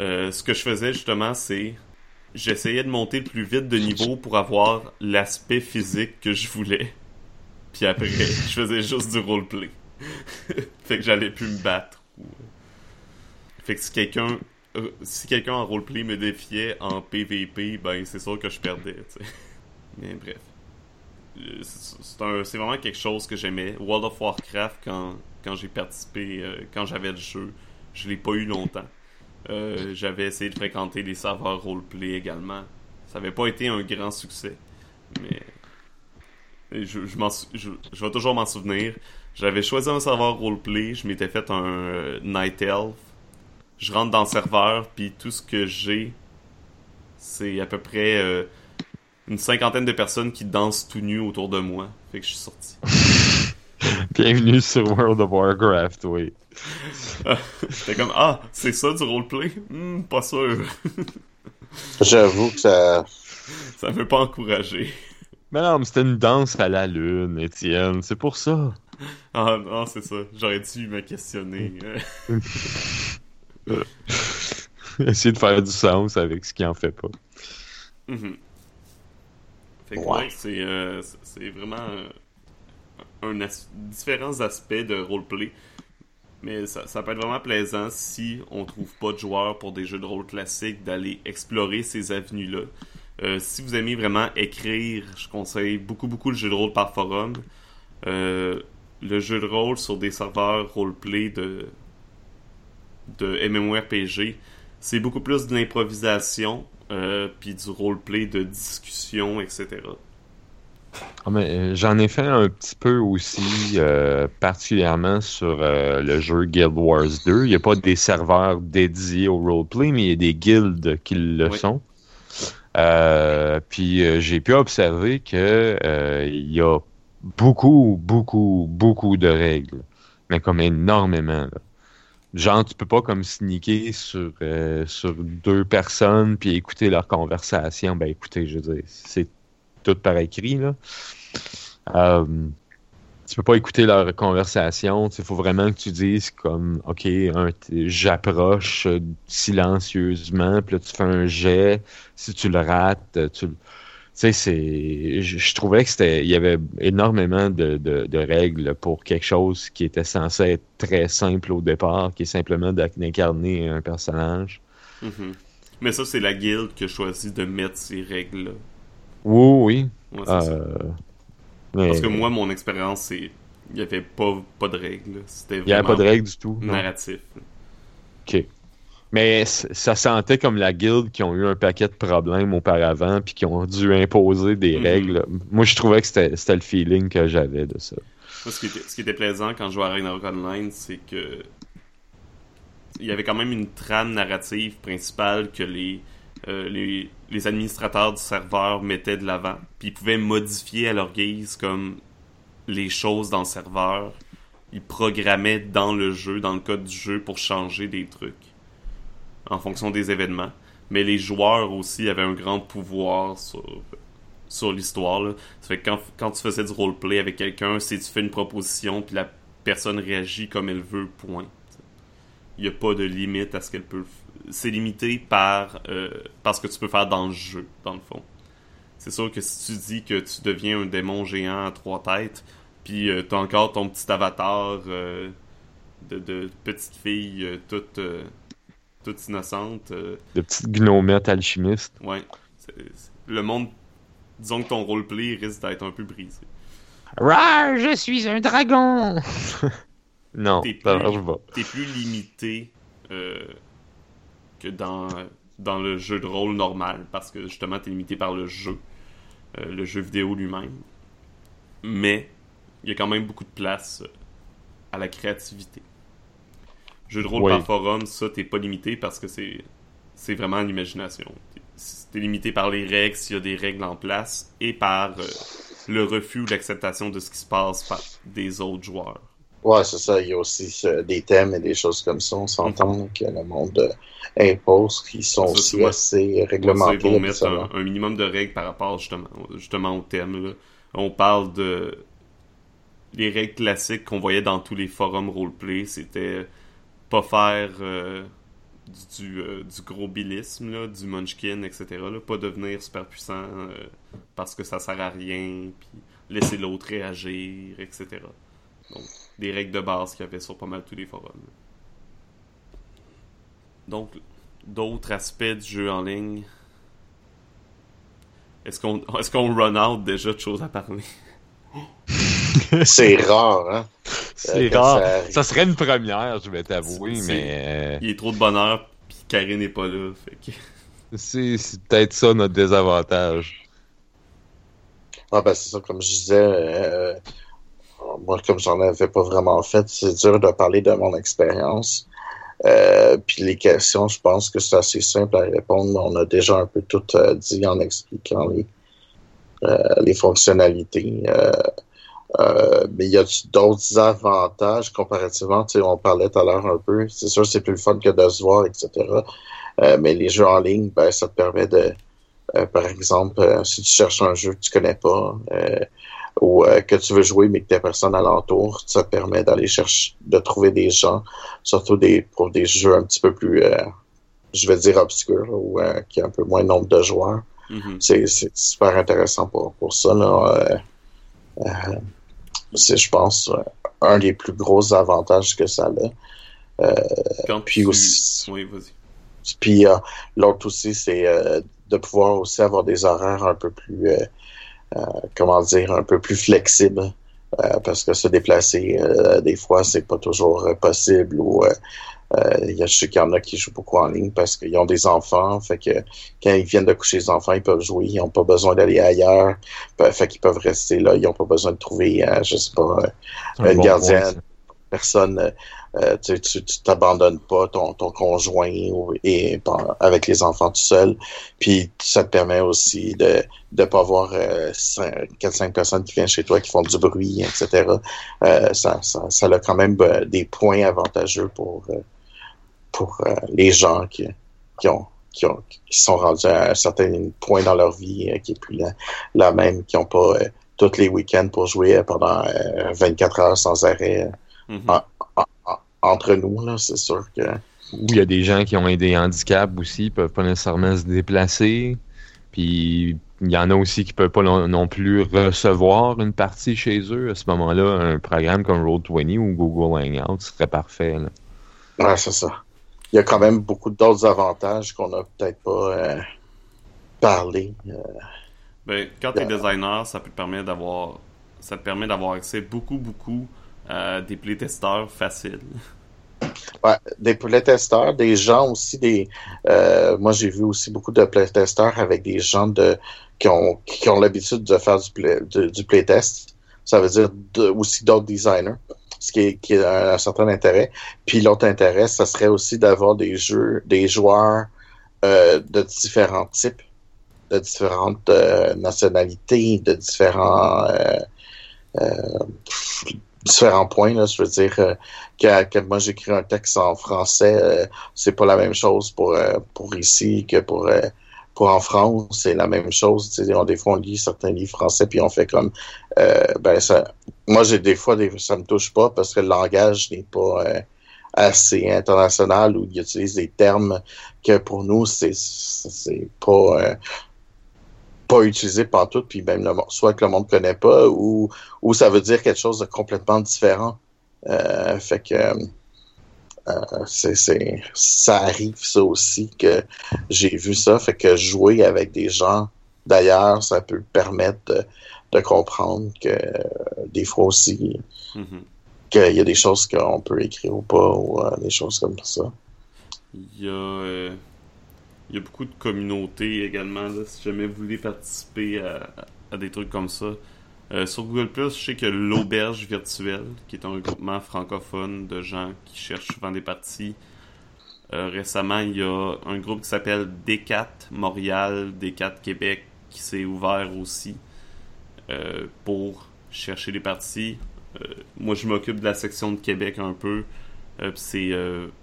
Euh, ce que je faisais justement, c'est j'essayais de monter le plus vite de niveau pour avoir l'aspect physique que je voulais. Puis après, [laughs] je faisais juste du roleplay. [laughs] fait que j'allais plus me battre. Fait que si quelqu'un euh, si quelqu'un en roleplay me défiait en PVP, ben c'est sûr que je perdais, sais. [laughs] Mais bref. Euh, c'est vraiment quelque chose que j'aimais. World of Warcraft, quand, quand j'ai participé, euh, quand j'avais le jeu, je l'ai pas eu longtemps. J'avais essayé de fréquenter des serveurs roleplay également. Ça avait pas été un grand succès. Mais je, je, je, je vais toujours m'en souvenir. J'avais choisi un serveur roleplay, je m'étais fait un Night Elf je rentre dans le serveur, puis tout ce que j'ai, c'est à peu près euh, une cinquantaine de personnes qui dansent tout nu autour de moi. Fait que je suis sorti. [laughs] Bienvenue sur World of Warcraft, oui. J'étais comme, ah, c'est ça du roleplay? Hmm, pas sûr. J'avoue que ça. Ça veut pas encourager. Mais non, mais c'était une danse à la lune, Étienne, c'est pour ça. Ah non, c'est ça. J'aurais dû me questionner. [laughs] Essayer de faire du sens avec ce qui en fait pas. Mm-hmm. Fait que euh, c'est vraiment euh, un différents aspects de roleplay. Mais ça, peut être vraiment plaisant si on trouve pas de joueurs pour des jeux de rôle classiques d'aller explorer ces avenues-là. Euh, si vous aimez vraiment écrire, je conseille beaucoup beaucoup le jeu de rôle par forum. le jeu de rôle sur des serveurs roleplay de de MMORPG, c'est beaucoup plus de l'improvisation, euh, puis du roleplay de discussion, etc. Ah, euh, j'en ai fait un petit peu aussi, euh, particulièrement sur le jeu Guild Wars 2. Il n'y a pas des serveurs dédiés au roleplay, mais il y a des guildes qui le sont. puis j'ai pu observer que il y a beaucoup, beaucoup, beaucoup de règles, mais comme énormément. Là. Genre, tu peux pas comme sneaker sur, euh, sur deux personnes puis écouter leur conversation. Ben écoutez, je veux dire, c'est tout par écrit, là. Euh, tu peux pas écouter leur conversation. Il faut vraiment que tu dises comme OK, j'approche silencieusement, puis là tu fais un jet. Si tu le rates, tu le sais, c'est, je, trouvais que c'était, il y avait énormément de, de, règles pour quelque chose qui était censé être très simple au départ, qui est simplement d'incarner un personnage. Mm-hmm. Mais ça, c'est la guilde qui a choisi de mettre ces règles-là. Oui, oui. Euh, Parce que moi, mon expérience, c'est, il n'y avait pas, pas de règles. C'était Il n'y avait pas de règles du tout. Narratif. Ok. Mais ça sentait comme la guilde qui ont eu un paquet de problèmes auparavant puis qui ont dû imposer des mhm. règles. Moi, je trouvais que c'était le feeling que j'avais de ça. ce, qui était, ce, qui était, plaisant quand je jouais à Ragnarok Online, c'est que il y avait quand même une trame narrative principale que les, euh, les, administrateurs du serveur mettaient de l'avant. Puis ils pouvaient modifier à leur guise comme les choses dans le serveur. Ils programmaient dans le jeu, dans le code du jeu, pour changer des trucs en fonction des événements. Mais les joueurs aussi avaient un grand pouvoir sur, sur l'histoire. Ça fait que quand, quand tu faisais du roleplay avec quelqu'un, si tu fais une proposition puis la personne réagit comme elle veut, point. Il n'y a pas de limite à ce qu'elle peut. C'est limité par, euh, ce que tu peux faire dans le jeu, dans le fond. C'est sûr que si tu dis que tu deviens un démon géant à trois têtes, puis euh, tu as encore ton petit avatar euh, de, de, petite fille toute toute innocente. Euh, de petite gnomette alchimiste. Ouais. le monde, disons que ton roleplay risque d'être un peu brisé. Rar, je suis un dragon! [laughs] non, t'es plus, limité euh, que dans, dans le jeu de rôle normal, parce que justement, t'es limité par le jeu, euh, le jeu vidéo lui-même. Mais, il y a quand même beaucoup de place à la créativité. Jeu de rôle par forum, ça, t'es pas limité parce que c'est c'est vraiment l'imagination. T'es limité par les règles, s'il y a des règles en place, et par euh, le refus ou l'acceptation de ce qui se passe par des autres joueurs. Ouais, c'est ça. Il y a aussi des thèmes et des choses comme ça. On s'entend mm-hmm. que le monde euh, impose qui sont aussi assez réglementés. Ils vont mettre un, minimum de règles par rapport justement, justement au thème. On parle de les règles classiques qu'on voyait dans tous les forums roleplay. C'était pas faire euh, du, euh, du, gros bilisme, là, du munchkin, etc. Là, pas devenir super puissant parce que ça sert à rien, puis laisser l'autre réagir, etc. Donc, des règles de base qu'il y avait sur pas mal tous les forums. Donc, d'autres aspects du jeu en ligne. Est-ce qu'on est qu'on run out déjà de choses à parler? [laughs] C'est rare, hein? C'est euh, rare. Ça... serait une première, je vais t'avouer, mais. Euh, Il est trop de bonheur, puis Karine n'est pas là. Fait C'est peut-être ça notre désavantage. Ah, ben, c'est ça, comme je disais. Euh, moi, comme j'en avais pas vraiment fait, c'est dur de parler de mon expérience. Euh, puis les questions, je pense que c'est assez simple à répondre. On a déjà un peu tout euh, dit en expliquant les, euh, les fonctionnalités. mais il y a d'autres avantages comparativement? Tu sais, on parlait tout à l'heure un peu. C'est sûr, c'est plus fun que de se voir, etc. mais les jeux en ligne, ben, ça te permet de, par exemple, si tu cherches un jeu que tu connais pas, ou euh, que tu veux jouer mais que tu personne alentour, ça te permet d'aller chercher, de trouver des gens, surtout des pour des jeux un petit peu plus, euh, je vais dire obscurs ou euh, qui a un peu moins de nombre de joueurs. Mm-hmm. C'est super intéressant pour, pour ça. c'est, je pense, un des plus gros avantages que ça a. puis aussi, oui, vas-y. Puis l'autre aussi, c'est de pouvoir aussi avoir des horaires un peu plus euh, comment dire, un peu plus flexible. Euh, parce que se déplacer, euh, des fois, c'est pas toujours possible ou il y a, je sais qu'il y en a qui jouent beaucoup en ligne parce qu'ils ont des enfants. Fait que quand ils viennent de coucher les enfants, ils peuvent jouer. Ils n'ont pas besoin d'aller ailleurs. Fait qu'ils peuvent rester là. Ils n'ont pas besoin de trouver, je sais pas, un, gardien personne, euh, euh, tu t'abandonnes pas ton, ton conjoint et avec les enfants tout seul. Puis ça te permet aussi de ne pas avoir euh, 4-5 personnes qui viennent chez toi qui font du bruit, etc. Euh, ça, ça, ça, a quand même des points avantageux pour, pour les gens qui, qui ont qui, ont, qui sont rendus à un certain point dans leur vie qui est plus la, même, qui n'ont pas tous les week-ends pour jouer pendant 24 heures sans arrêt Mhm. Entre nous, là, c'est sûr que. Ou il y a des gens qui ont des handicaps aussi, peuvent pas nécessairement se déplacer. Puis il y en a aussi qui peuvent pas non, plus recevoir une partie chez eux. À ce moment-là, un programme comme Roll20 ou Google Hangout serait parfait. Là. Ouais, c'est ça. Il y a quand même beaucoup d'autres avantages qu'on n'a peut-être pas euh, parlé. Euh. ben, quand tu es designer, ça peut te permettre d'avoir ça te permet d'avoir accès beaucoup, beaucoup des playtesteurs faciles. Des playtesteurs, des gens aussi, des. Euh, moi, j'ai vu aussi beaucoup de playtesteurs avec des gens de qui ont qui ont l'habitude de faire du, play, du playtest. Ça veut dire aussi d'autres designers, ce qui est, a un, certain intérêt. Puis l'autre intérêt, ça serait aussi d'avoir des jeux, des joueurs euh, de différents types, de différentes euh, nationalités, de différents différents points. Là, je veux dire euh, que, moi j'écris un texte en français, euh, c'est pas la même chose pour euh, pour ici que pour pour en France. C'est la même chose. des fois on lit certains livres français puis on fait comme ben ça. Moi j'ai des fois des, ça me touche pas parce que le langage n'est pas assez international ou il utilise des termes que pour nous c'est c'est pas pas utilisé tout, puis même le, soit que le monde connaît pas, ou, ou ça veut dire quelque chose de complètement différent. Euh, fait que euh, c'est, ça arrive ça aussi que j'ai vu ça, fait que jouer avec des gens d'ailleurs, ça peut permettre de, comprendre que des fois aussi mm-hmm. qu'il y a des choses qu'on peut écrire ou pas, ou euh, des choses comme ça. Il y a il y a beaucoup de communautés également, si jamais vous voulez participer à, des trucs comme ça. Euh, sur Google je sais que l'Auberge virtuelle, qui est un regroupement francophone de gens qui cherchent souvent des parties. Euh, récemment, il y a un groupe qui s'appelle D4 Montréal, D4 Québec, qui s'est ouvert aussi euh, pour chercher des parties. moi, je m'occupe de la section de Québec un peu. c'est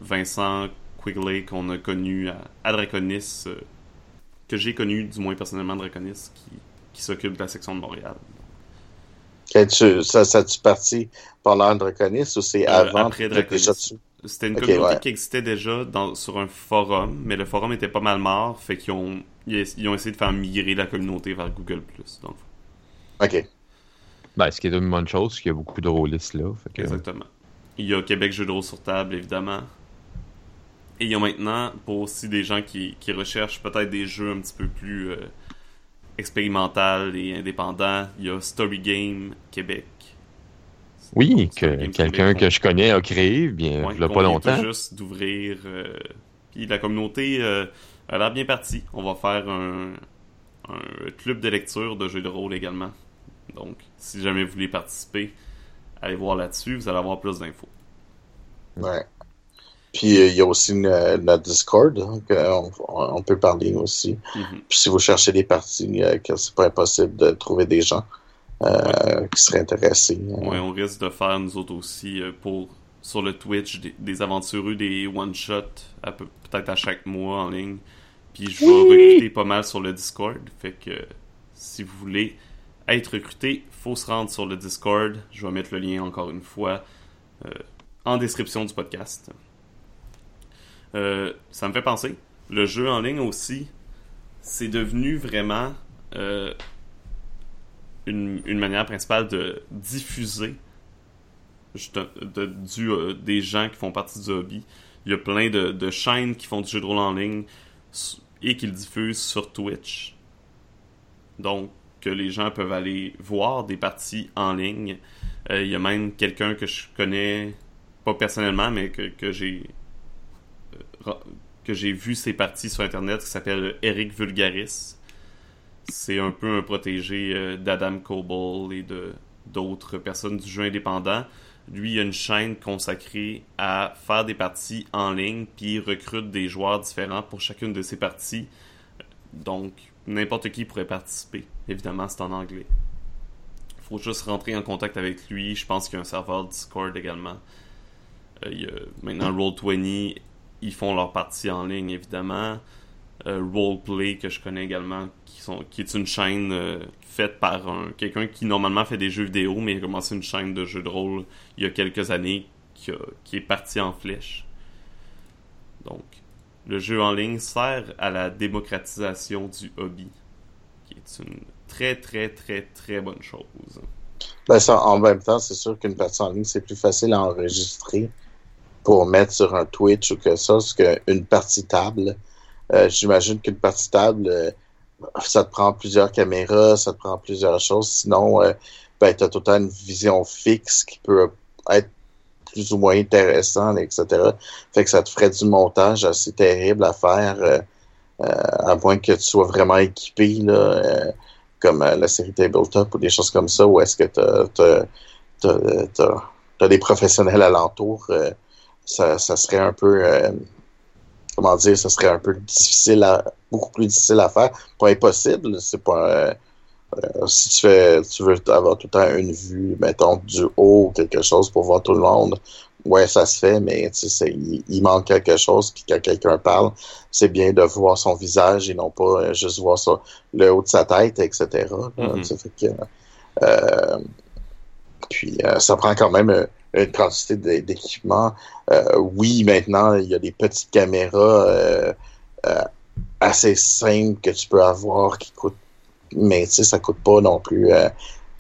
Vincent Quigley qu'on a connu à, Draconis, que j'ai connu du moins personnellement Draconis, qui, qui s'occupe de la section de Montréal. ça, ça tu parti pendant Draconis ou c'est avant après Draconis? C'était une communauté qui existait déjà dans, sur un forum, mais le forum était pas mal mort, fait qu'ils ont, ils ont essayé de faire migrer la communauté vers Google+. Donc. Ok. Ben, ce qui est une bonne chose, parce qu'il y a beaucoup de rôlistes là. Exactement. Il y a Québec Jeux de rôle sur table, évidemment. Et il y a maintenant, pour aussi des gens qui, qui recherchent peut-être des jeux un petit peu plus euh, expérimental et indépendants, il y a Story Game Québec oui, que quelqu'un que je connais a créé, bien, il n'y a pas longtemps. juste d'ouvrir. Euh, puis la communauté euh, a l'air bien partie. On va faire un, club de lecture de jeux de rôle également. Donc, si jamais vous voulez participer, allez voir là-dessus, vous allez avoir plus d'infos. Ouais. Puis euh, il y a aussi notre Discord, hein, qu'on on peut parler aussi. Mm-hmm. Puis si vous cherchez des parties, c'est pas impossible de trouver des gens. Euh, qui seraient intéressés. Euh. Oui, on risque de faire nous autres aussi euh, pour sur le Twitch des, aventureux, des one-shots peut-être à chaque mois en ligne. Puis je vais recruter pas mal sur le Discord. Fait que si vous voulez être recruté, faut se rendre sur le Discord. Je vais mettre le lien encore une fois en description du podcast. Ça me fait penser, le jeu en ligne aussi, c'est devenu vraiment une, manière principale de diffuser de, du, euh, des gens qui font partie du hobby. Il y a plein de, chaînes qui font du jeu de rôle en ligne et qui le diffusent sur Twitch. Donc, que les gens peuvent aller voir des parties en ligne. Euh, il y a même quelqu'un que je connais, pas personnellement, mais que, que j'ai euh, que j'ai vu ses parties sur Internet, qui s'appelle Eric Vulgaris c'est un peu un protégé euh, d'Adam Coble et de d'autres personnes du jeu indépendant. Lui, il a une chaîne consacrée à faire des parties en ligne, puis il recrute des joueurs différents pour chacune de ses parties. Donc, n'importe qui pourrait participer. Évidemment, c'est en anglais. Il faut juste rentrer en contact avec lui. Je pense qu'il y a un serveur Discord également. Euh, il y a maintenant Roll20, ils font leur partie en ligne, évidemment. Euh, Roleplay que je connais également, qui, sont, qui est une chaîne euh, faite par un, quelqu'un qui normalement fait des jeux vidéo, mais a commencé une chaîne de jeux de rôle il y a quelques années qui, qui est parti en flèche. Donc, le jeu en ligne sert à la démocratisation du hobby, qui est une très très très très bonne chose. Ben ça, en même temps, c'est sûr qu'une partie en ligne, c'est plus facile à enregistrer pour mettre sur un Twitch ou que ça, qu'une partie table euh, j'imagine qu'une partie table, euh, ça te prend plusieurs caméras, ça te prend plusieurs choses. Sinon, euh, ben, tu as tout le temps une vision fixe qui peut être plus ou moins intéressante, etc. Fait que ça te ferait du montage assez terrible à faire, à moins que tu sois vraiment équipé, là, comme la série Tabletop ou des choses comme ça, où est-ce que tu as, des professionnels alentour. Ça, ça serait un peu comment dire, ce serait un peu difficile à, beaucoup plus difficile à faire. Pas impossible, c'est pas, euh, euh, si tu fais, tu veux avoir tout le temps une vue, mettons, du haut ou quelque chose pour voir tout le monde, ouais, ça se fait, mais tu sais, il, manque quelque chose, puis quand quelqu'un parle, c'est bien de voir son visage et non pas euh, juste voir le haut de sa tête, etc. Mm-hmm. puis ça prend quand même une quantité d'équipement. Euh, oui, maintenant, il y a des petites caméras euh, euh, assez simples que tu peux avoir qui coûtent, mais tu sais, ça coûte pas non plus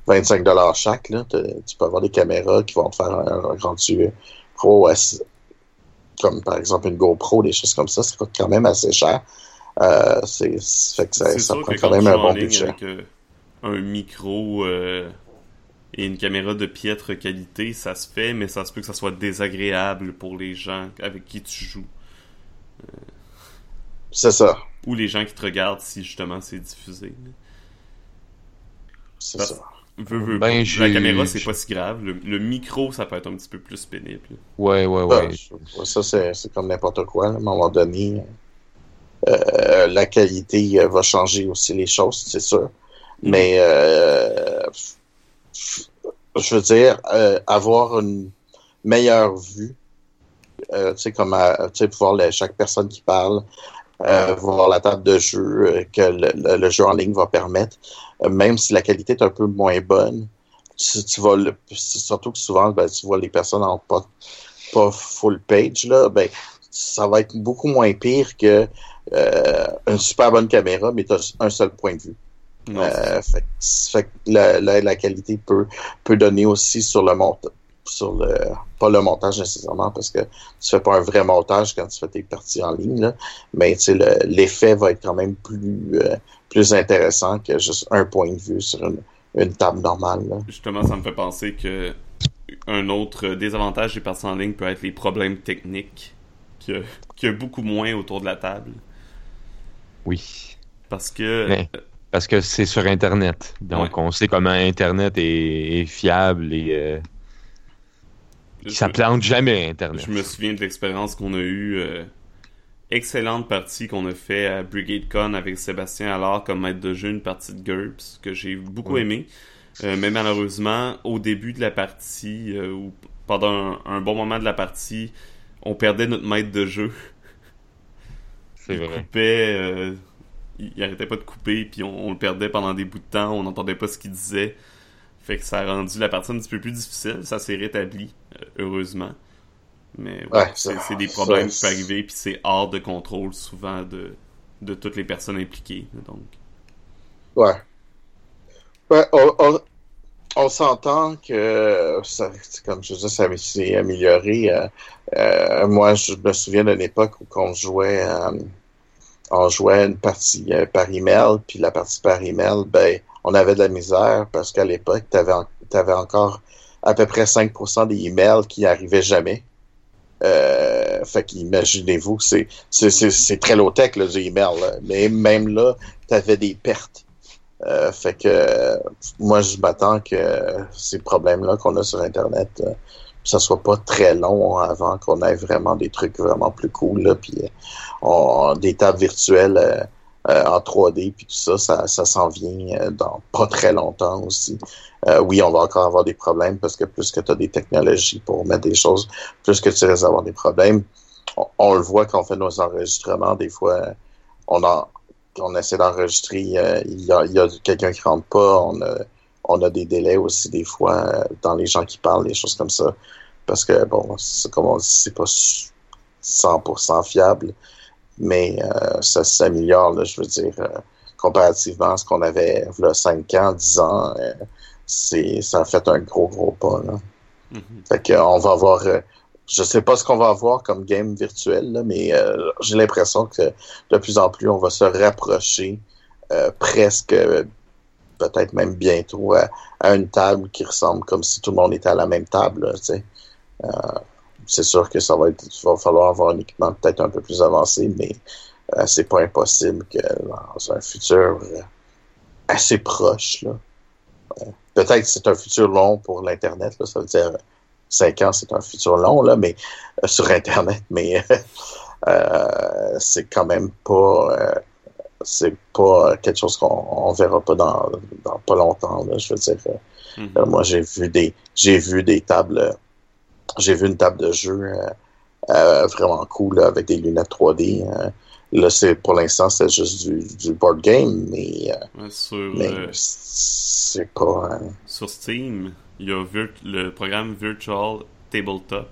25 dollars chaque. Là. Tu peux avoir des caméras qui vont te faire un, rendu pro, comme par exemple une GoPro, des choses comme ça, ça coûte quand même assez cher. c'est fait que ça, ça prend quand même un bon budget. Avec, un micro et une caméra de piètre qualité, ça se fait, mais ça se peut que ça soit désagréable pour les gens avec qui tu joues. Euh, c'est ça. Ou les gens qui te regardent si justement c'est diffusé. C'est ça. Ben, la caméra, c'est pas si grave. Le, micro, ça peut être un petit peu plus pénible. Ouais, ouais, ouais. ça, c'est comme n'importe quoi. À un moment donné, euh, la qualité va changer aussi les choses, c'est sûr. Mm. Mais euh, je veux dire, euh, avoir une meilleure vue, euh, tu sais, comme, tu sais, voir chaque personne qui parle, voir la table de jeu que le, jeu en ligne va permettre, même si la qualité est un peu moins bonne, tu, surtout que souvent, ben, tu vois les personnes en pas, pas full page, là, ben, ça va être beaucoup moins pire que euh, une super bonne caméra, mais tu as un seul point de vue. Euh, fait, la, la, qualité peut, peut donner aussi sur le montage sur le pas le montage nécessairement parce que tu fais pas un vrai montage quand tu fais tes parties en ligne là, mais l'effet va être quand même plus euh, plus intéressant que juste un point de vue sur une, une table normale. Là. Justement, ça me fait penser que un autre désavantage des parties en ligne peut être les problèmes techniques qu'il y, a beaucoup moins autour de la table. Oui. Parce que. Parce que c'est sur Internet. Donc, on sait comment Internet est, fiable et. Euh, ça plante jamais Internet. Je me souviens de l'expérience qu'on a eue. Euh, excellente partie qu'on a fait à Brigade Con avec Sébastien alors comme maître de jeu, une partie de GURPS que j'ai beaucoup aimé. Euh, mais malheureusement, au début de la partie, ou pendant un, bon moment de la partie, on perdait notre maître de jeu. C'est vrai. Coupait, il, arrêtait pas de couper, puis on, le perdait pendant des bouts de temps, on n'entendait pas ce qu'il disait. Fait que ça a rendu la partie un petit peu plus difficile. Ça s'est rétabli, euh, heureusement. Mais ouais, c'est des problèmes qui peuvent arriver, puis c'est hors de contrôle souvent de, de toutes les personnes impliquées. Donc. Ouais. Ouais, on, on s'entend que, ça, comme je disais, ça s'est amélioré. Euh, euh, moi, je me souviens d'une époque où on jouait, euh, on jouait une partie par email, puis la partie par email, ben, on avait de la misère parce qu'à l'époque, tu avais, encore à peu près 5% des emails qui n'arrivaient jamais. Euh, fait qu'imaginez-vous, c'est, très low-tech, le email. Mais même là, tu des pertes. Euh, fait que moi, je m'attends que ces problèmes-là qu'on a sur Internet, euh, ça soit pas très long avant qu'on ait vraiment des trucs vraiment plus cool, là, puis on, des tables virtuelles euh, en 3D, puis tout ça, ça, ça s'en vient dans pas très longtemps aussi. oui, on va encore avoir des problèmes parce que plus que tu as des technologies pour mettre des choses, plus que tu risques d'avoir des problèmes. On, le voit quand on fait nos enregistrements, des fois, on en, on essaie d'enregistrer, euh, il y a, quelqu'un qui rentre pas, on a, on a des délais aussi des fois euh, dans les gens qui parlent, des choses comme ça. Parce que, bon, comme on dit, c'est pas 100% fiable, mais euh, ça s'améliore, je veux dire, comparativement à ce qu'on avait là, 5 ans, 10 ans, c'est ça a fait un gros, gros pas. Là. Mm-hmm. Fait qu'on va avoir je sais pas ce qu'on va avoir comme game virtuel, mais euh, j'ai l'impression que de plus en plus, on va se rapprocher euh, presque, peut-être même bientôt, à, une table qui ressemble comme si tout le monde était à la même table. Euh, c'est sûr que ça va être, il va falloir avoir un équipement peut-être un peu plus avancé, mais c'est pas impossible que dans un futur assez proche, peut-être que c'est un futur long pour l'Internet, ça veut dire 5 ans, c'est un futur long, là, mais euh, sur Internet, mais euh, c'est quand même pas euh, c'est pas quelque chose qu'on verra pas dans, dans, pas longtemps. Là, je veux dire, mm-hmm. moi j'ai vu des j'ai vu des tables, j'ai vu une table de jeu vraiment cool avec des lunettes 3D. là, c'est pour l'instant c'est juste du, du, board game, mais, mais c'est pas sur Steam il y a le programme Virtual Tabletop.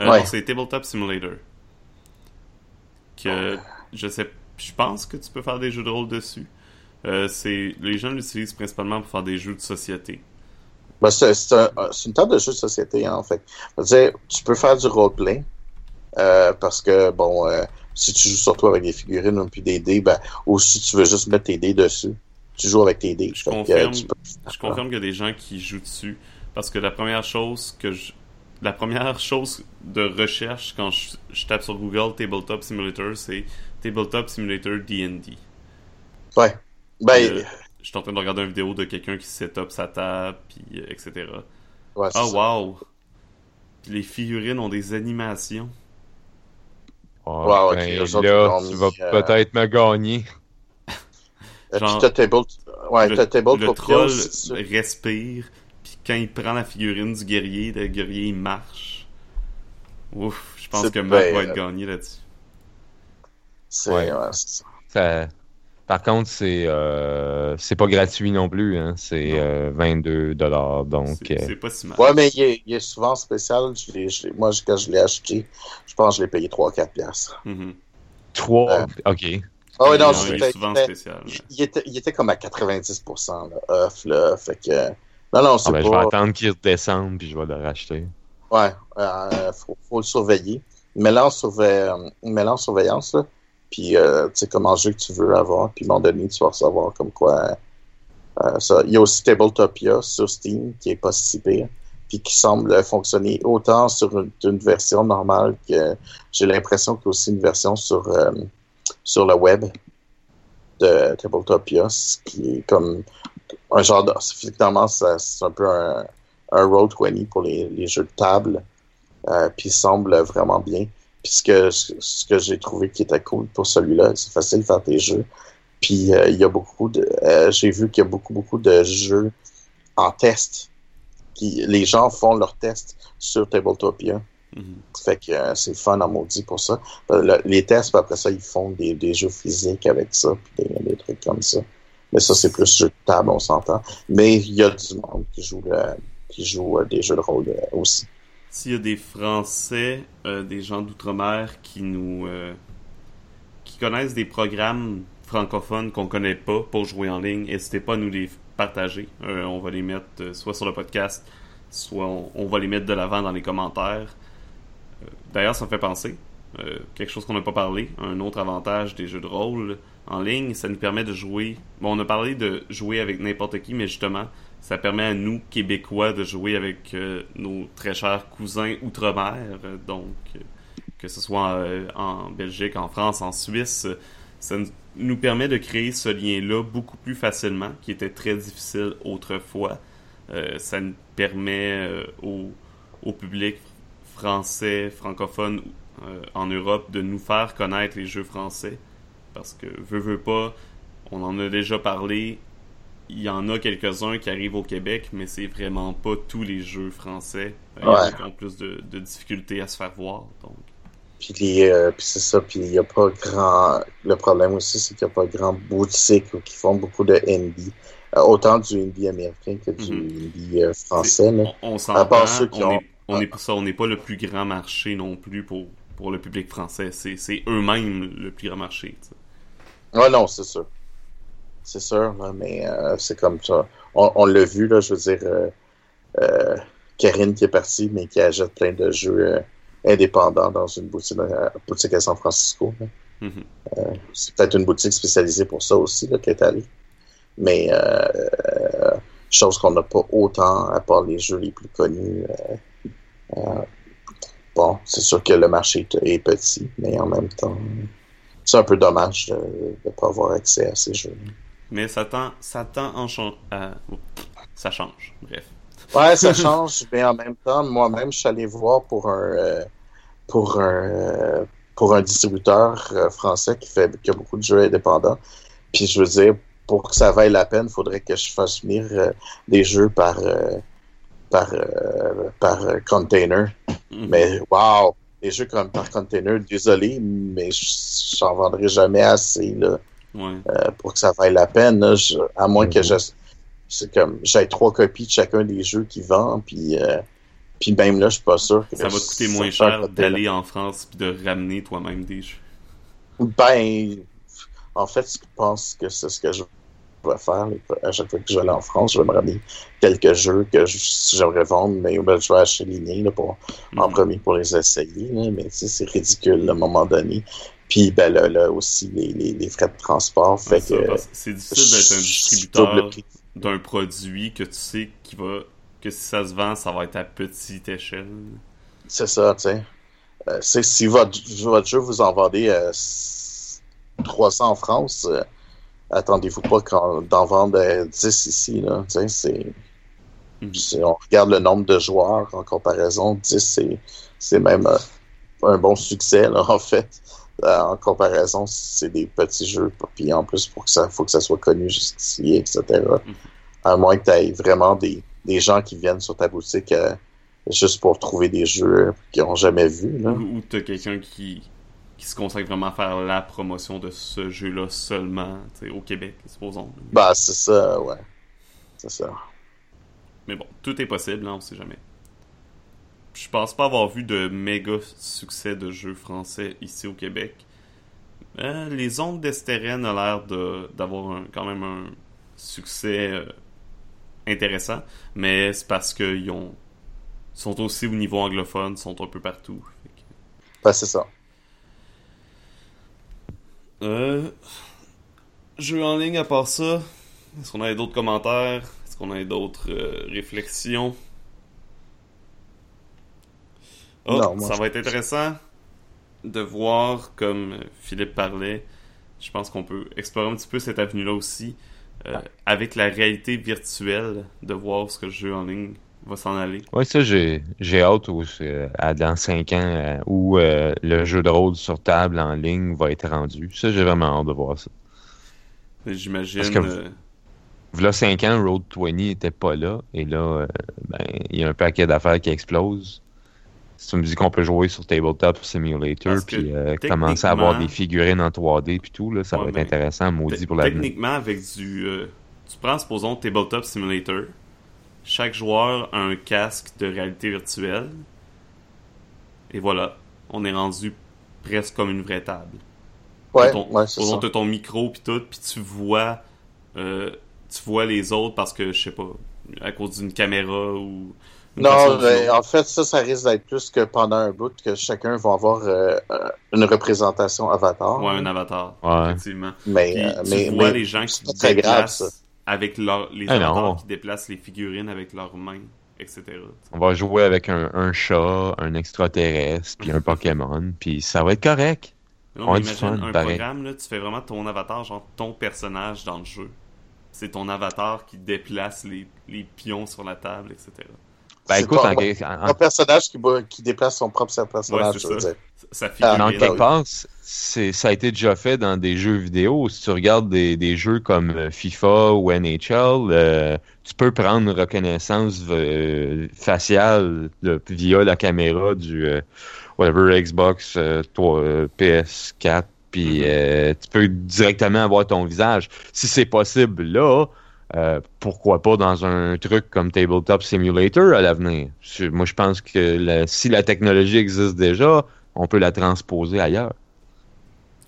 Euh, c'est Tabletop Simulator. Que je sais, je pense que tu peux faire des jeux de rôle dessus. Euh, c'est les gens l'utilisent principalement pour faire des jeux de société. Ben, c'est une table de jeux de société en fait. Dire, tu peux faire du roleplay euh, parce que bon, euh, si tu joues surtout avec des figurines ou puis des dés, ben, ou si tu veux juste mettre tes dés dessus, tu joues avec tes dés. Je confirme, je confirme qu'il y a des gens qui jouent dessus. Parce que la première chose que je. La première chose de recherche quand je, tape sur Google Tabletop Simulator, c'est Tabletop Simulator DD. Ouais. Ben. Euh, je suis en train de regarder une vidéo de quelqu'un qui set up sa table, puis euh, etc. Ouais, ah, wow! les figurines ont des animations. Oh, wow, ben, là, tu vas euh, peut-être me gagner. Genre, puis t'as table... Ouais, le, table le troll respire, quand il prend la figurine du guerrier, le guerrier il marche. Ouf, je pense que Marc va être gagné là-dessus. C'est ouais. ça. ça. Par contre, c'est euh, c'est pas gratuit non plus. Hein. C'est euh, 22 dollars. Donc, c'est euh, pas si mal. Ouais, mais il est, il est souvent spécial. Je je moi, quand je l'ai acheté, je pense que je l'ai payé 3-4 piastres. Mm-hmm. 3 Ok. Ah ouais, non, Non, il est souvent spécial. il, était, il était comme à 90% là, off. Là, fait que. Non, non, c'est Ah, ben, je vais attendre qu'il redescende puis je vais le racheter. Ouais, euh, faut, faut le surveiller. Surveille- mets-le en surveillance, là. Puis, euh, tu sais, comment jeu que tu veux avoir. Puis, à un moment donné, tu vas recevoir comme quoi. euh, ça. Il y a aussi Tabletopia sur Steam, qui est pas si pire. Puis, qui semble fonctionner autant sur une, version normale que j'ai l'impression qu'il y a aussi une version sur, euh, sur le web de Tabletopia, ce qui est comme un genre de. Finalement, c'est un peu un, un Roll20 pour les, les jeux de table. Puis semble vraiment bien. Puis ce que, ce que j'ai trouvé qui était cool pour celui-là, c'est facile de faire tes jeux. Puis euh, il y a beaucoup de. euh, j'ai vu qu'il y a beaucoup, beaucoup de jeux en test. Qui, les gens font leurs tests sur Tabletopia. Mhm. Fait que euh, c'est fun en maudit pour ça. Euh, le- les tests, puis après ça, ils font des, des jeux physiques avec ça, puis des, des trucs comme ça. Mais ça, c'est plus jeu de table, on s'entend. Mais il y a du monde qui joue, le- qui joue euh, des jeux de rôle euh, aussi. S'il y a des Français, euh, des gens d'outre-mer qui nous euh, qui connaissent des programmes francophones qu'on connaît pas pour jouer en ligne, n'hésitez pas à nous les partager. Euh, on va les mettre euh, soit sur le podcast, soit on, on va les mettre de l'avant dans les commentaires. D'ailleurs, ça me fait penser, quelque chose qu'on n'a pas parlé, un autre avantage des jeux de rôle en ligne, ça nous permet de jouer. Bon, on a parlé de jouer avec n'importe qui, mais justement, ça permet à nous, Québécois, de jouer avec euh, nos très chers cousins outre-mer, euh, donc euh, que ce soit en Belgique, en France, en Suisse, ça nous- permet de créer ce lien-là beaucoup plus facilement, qui était très difficile autrefois. Ça nous permet au, au public français, francophone en Europe de nous faire connaître les jeux français. Parce que, veut, veut pas, on en a déjà parlé, il y en a quelques-uns qui arrivent au Québec, mais c'est vraiment pas tous les jeux français. Euh, Il y en a Ouais. qui ont plus de, de difficultés à se faire voir. Donc. Puis, euh, puis c'est ça, puis il n'y a pas grand... Le problème aussi, c'est qu'il n'y a pas grand boutique qui font beaucoup de indie. Euh, autant du indie américain que du indie euh, français. Là. On, qui on ont- est, on est, ça, on n'est pas le plus grand marché non plus pour, pour le public français. C'est, eux-mêmes le plus grand marché. tu sais. Ouais, non, c'est sûr. C'est sûr, là, mais euh, c'est comme ça. On, on l'a vu, là, je veux dire, euh, euh, Karine qui est partie, mais qui achète plein de jeux indépendants dans une boutique, boutique à San Francisco. Mhm. C'est peut-être une boutique spécialisée pour ça aussi, là, qui est allée. Mais chose qu'on n'a pas autant, à part les jeux les plus connus. bon, c'est sûr que le marché est- est petit, mais en même temps, c'est un peu dommage de ne pas avoir accès à ces jeux. Mais ça tend, ça tend en chan- à- oh, ça change. Bref. Ouais, ça [laughs] change, mais en même temps, moi-même, je suis allé voir pour un euh, pour un euh, pour un distributeur euh, français qui fait qui a beaucoup de jeux indépendants. Puis je veux dire, pour que ça vaille la peine, il faudrait que je fasse venir euh, des jeux par euh, par euh, par euh, container. Mhm. Mais wow, les jeux comme par container, désolé, mais j'en vendrai jamais assez là Ouais. euh, pour que ça vaille la peine. là. Je- à moins que Mhm. je c'est comme j'ai trois copies de chacun des jeux qui vendent, puis euh, puis même là, je suis pas sûr que Ça va te coûter moins cher d'aller en France puis de ramener toi-même des jeux. Ben, en fait, je pense que c'est ce que je vais faire. À chaque fois que je vais aller en France, je vais me ramener quelques jeux que je- j'aimerais vendre, mais ben, je vais acheter les là, pour, en Mhm. premier pour les essayer. là, mais tu sais, c'est ridicule à un moment donné. Puis ben, là, là aussi, les, les, les frais de transport. Fait que, c'est difficile d'être un distributeur d'un produit que tu sais qui va que si ça se vend, ça va être à petite échelle. C'est ça, tu sais. Euh, si votre, votre jeu vous en vendez euh, 300 en France, euh, attendez-vous pas d'en vendre euh, 10 ici, là. Tu sais, c'est... Mhm. Si on regarde le nombre de joueurs en comparaison, 10, c'est, même euh, un bon succès, là, en fait. Euh, en comparaison, c'est des petits jeux. Puis en plus, pour que ça, faut que ça soit connu jusqu'ici, etc. À moins que tu aies vraiment des, des gens qui viennent sur ta boutique euh, juste pour trouver des jeux qu'ils n'ont jamais vus. Là. Ou, ou t'as quelqu'un qui, qui se consacre vraiment à faire la promotion de ce jeu-là seulement, tu sais, au Québec, supposons. Bah, c'est ça, ouais. C'est ça. Mais bon, tout est possible, hein, on sait jamais. Je pense pas avoir vu de méga succès de jeux français ici au Québec. Euh, les ondes d'Estérène ont l'air d'avoir quand même un succès euh, intéressant, mais c'est parce qu'ils ont sont aussi au niveau anglophone, sont un peu partout. Que- Bah, c'est ça. Euh, jeux en ligne à part ça, est-ce qu'on a d'autres commentaires? Est-ce qu'on a d'autres euh, réflexions? Oh, Non, moi, ça va être intéressant de voir, comme Philippe parlait, je pense qu'on peut explorer un petit peu cette avenue-là aussi, euh, avec la réalité virtuelle, de voir ce que le jeu en ligne va s'en aller. Ouais, ça, j'ai, j'ai hâte où, euh, à dans 5 ans euh, où euh, le jeu de rôle sur table en ligne va être rendu. Ça, j'ai vraiment hâte de voir ça. J'imagine... Parce que- euh, Là, 5 ans, Road 20 était pas là. Et là, euh, ben, il y a un paquet d'affaires qui explosent. Si tu me dis qu'on peut jouer sur Tabletop Simulator, puis euh, commencer à avoir des figurines en 3D, puis tout, là, ça Ouais, va être intéressant, maudit pour l'avenir. Techniquement, avec du. euh, tu prends, supposons, Tabletop Simulator. Chaque joueur a un casque de réalité virtuelle. Et voilà. On est rendu presque comme une vraie table. Ouais, ton, ouais, c'est supposons, t'as ton micro puis tout, puis tu vois. euh, tu vois les autres parce que, je sais pas, à cause d'une caméra ou. Non, mais autre. en fait, ça, ça risque d'être plus que pendant un bout que chacun va avoir euh, euh, une représentation avatar. Ouais, un avatar. Ouais. Effectivement. mais, Puis euh, tu mais, vois mais les gens qui grave, déplacent ça. avec leur, les Ah non. avatars qui déplacent les figurines avec leurs mains, etc. On va jouer avec un, un chat, un extraterrestre, puis un Pokémon, puis ça va être correct. Non, On du imagine fun, un pareil. programme, là, tu fais vraiment ton avatar, genre ton personnage dans le jeu. C'est ton avatar qui déplace les, les pions sur la table, etc. Ben C'est écoute, ton- en, en- Un personnage qui, déplace son propre personnage, c'est je veux ça. dire. Ça Ah, figurine. en quelque part, c'est, ça a été déjà fait dans des jeux vidéo. Si tu regardes des, des jeux comme euh, FIFA ou NHL, euh, tu peux prendre une reconnaissance euh, faciale là, via la caméra du euh, whatever Xbox, euh, toi, euh, PS4, puis Mhm. euh, tu peux directement avoir ton visage. Si c'est possible là, euh, pourquoi pas dans un truc comme Tabletop Simulator à l'avenir? Moi, je pense que la- si la technologie existe déjà, on peut la transposer ailleurs.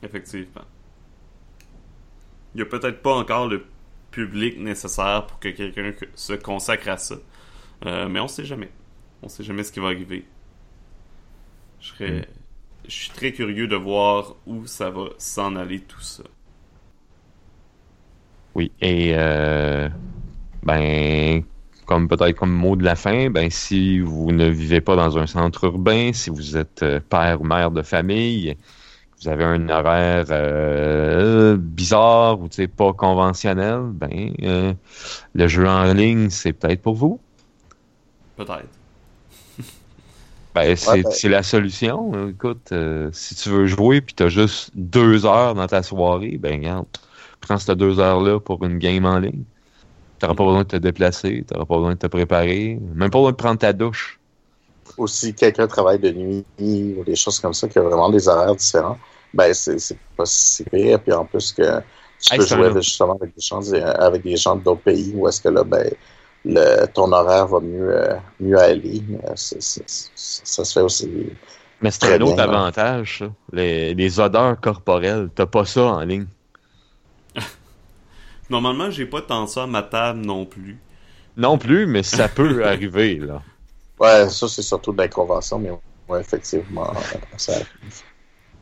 Effectivement. Il n'y a peut-être pas encore le public nécessaire pour que quelqu'un que- se consacre à ça. Euh, mais on sait jamais. On sait jamais ce qui va arriver. Je serais... Je suis très curieux de voir où ça va s'en aller tout ça. Oui, et euh, ben, comme peut-être comme mot de la fin, ben si vous ne vivez pas dans un centre urbain, si vous êtes euh, père ou mère de famille, vous avez un horaire euh, bizarre ou tu sais pas conventionnel, ben euh, le jeu en ligne c'est peut-être pour vous. Peut-être. Ben, c'est ben- c'est la solution. Écoute, euh, si tu veux jouer puis t'as juste deux heures dans ta soirée, ben regarde, prends ces deux heures-là pour une game en ligne. T'auras pas besoin de te déplacer, t'auras pas besoin de te préparer, même pas besoin de prendre ta douche. Ou si quelqu'un travaille de nuit ou des choses comme ça, qui a vraiment des horaires différents, ben c'est pas si pire. Puis en plus que tu peux jouer justement avec des gens, avec des gens d'autres pays où est-ce que là, ben, le, ton horaire va mieux, euh, mieux aller. Euh, ça se fait aussi. Mais c'est Très un autre ouais. avantage, ça. Les, les odeurs corporelles. T'as pas ça en ligne. Normalement, j'ai pas tant ça à ma table non plus. Non plus, mais ça peut [laughs] arriver, là. Ouais, ça c'est surtout de l'inconvention, mais ouais, effectivement, euh, ça arrive.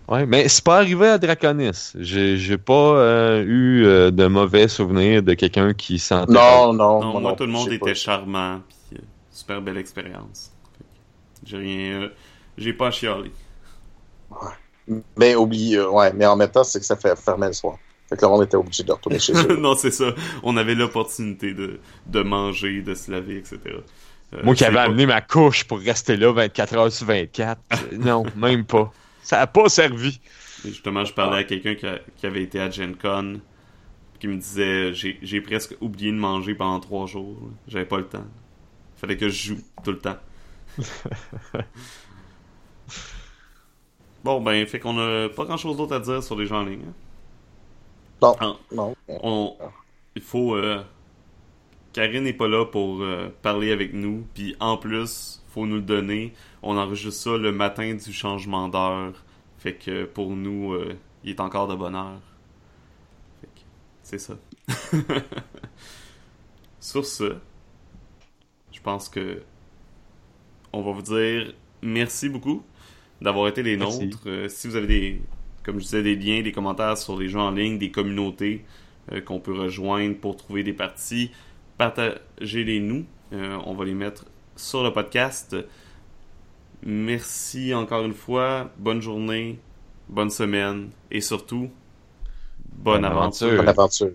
Ouais, mais c'est pas arrivé à Draconis. J'ai j'ai pas euh, eu euh, de mauvais souvenirs de quelqu'un qui sentait. Non, non, Non, moi non tout le monde était pas- charmant, puis euh, super belle expérience. J'ai rien... euh, j'ai pas à chialer. Mais oublie, euh, ouais, mais en même temps, c'est que ça fait fermer le soir. Fait que le monde était obligé de retourner chez eux. [laughs] non, c'est ça. On avait l'opportunité de, de manger, de se laver, etc. Euh, Moi qui avais pas- amené ma couche pour rester là 24 heures sur 24. euh, [laughs] non, même pas. Ça a pas servi. Et Justement, je parlais à quelqu'un qui, avait été à Gen Con, qui me disait j'ai j'ai presque oublié de manger pendant trois jours. J'avais pas le temps. Fallait que je joue tout le temps. [laughs] bon, ben, fait qu'on a pas grand chose d'autre à dire sur les jeux en ligne. Hein? Non. Ah. non. On, il faut. Euh, Karine n'est pas là pour euh, parler avec nous, puis en plus, faut nous le donner. On enregistre ça le matin du changement d'heure. Fait que pour nous, euh, il est encore de bonne heure. Fait que c'est ça. [laughs] Sur ce, je pense que on va vous dire merci beaucoup d'avoir été les Merci. nôtres. Si vous avez des, comme je disais, des liens, des commentaires sur les jeux en ligne, des communautés euh, qu'on peut rejoindre pour trouver des parties, partagez-les nous. Euh, on va les mettre sur le podcast. Merci encore une fois. Bonne journée, bonne semaine et surtout, bonne, Bonne aventure. aventure. Bonne aventure.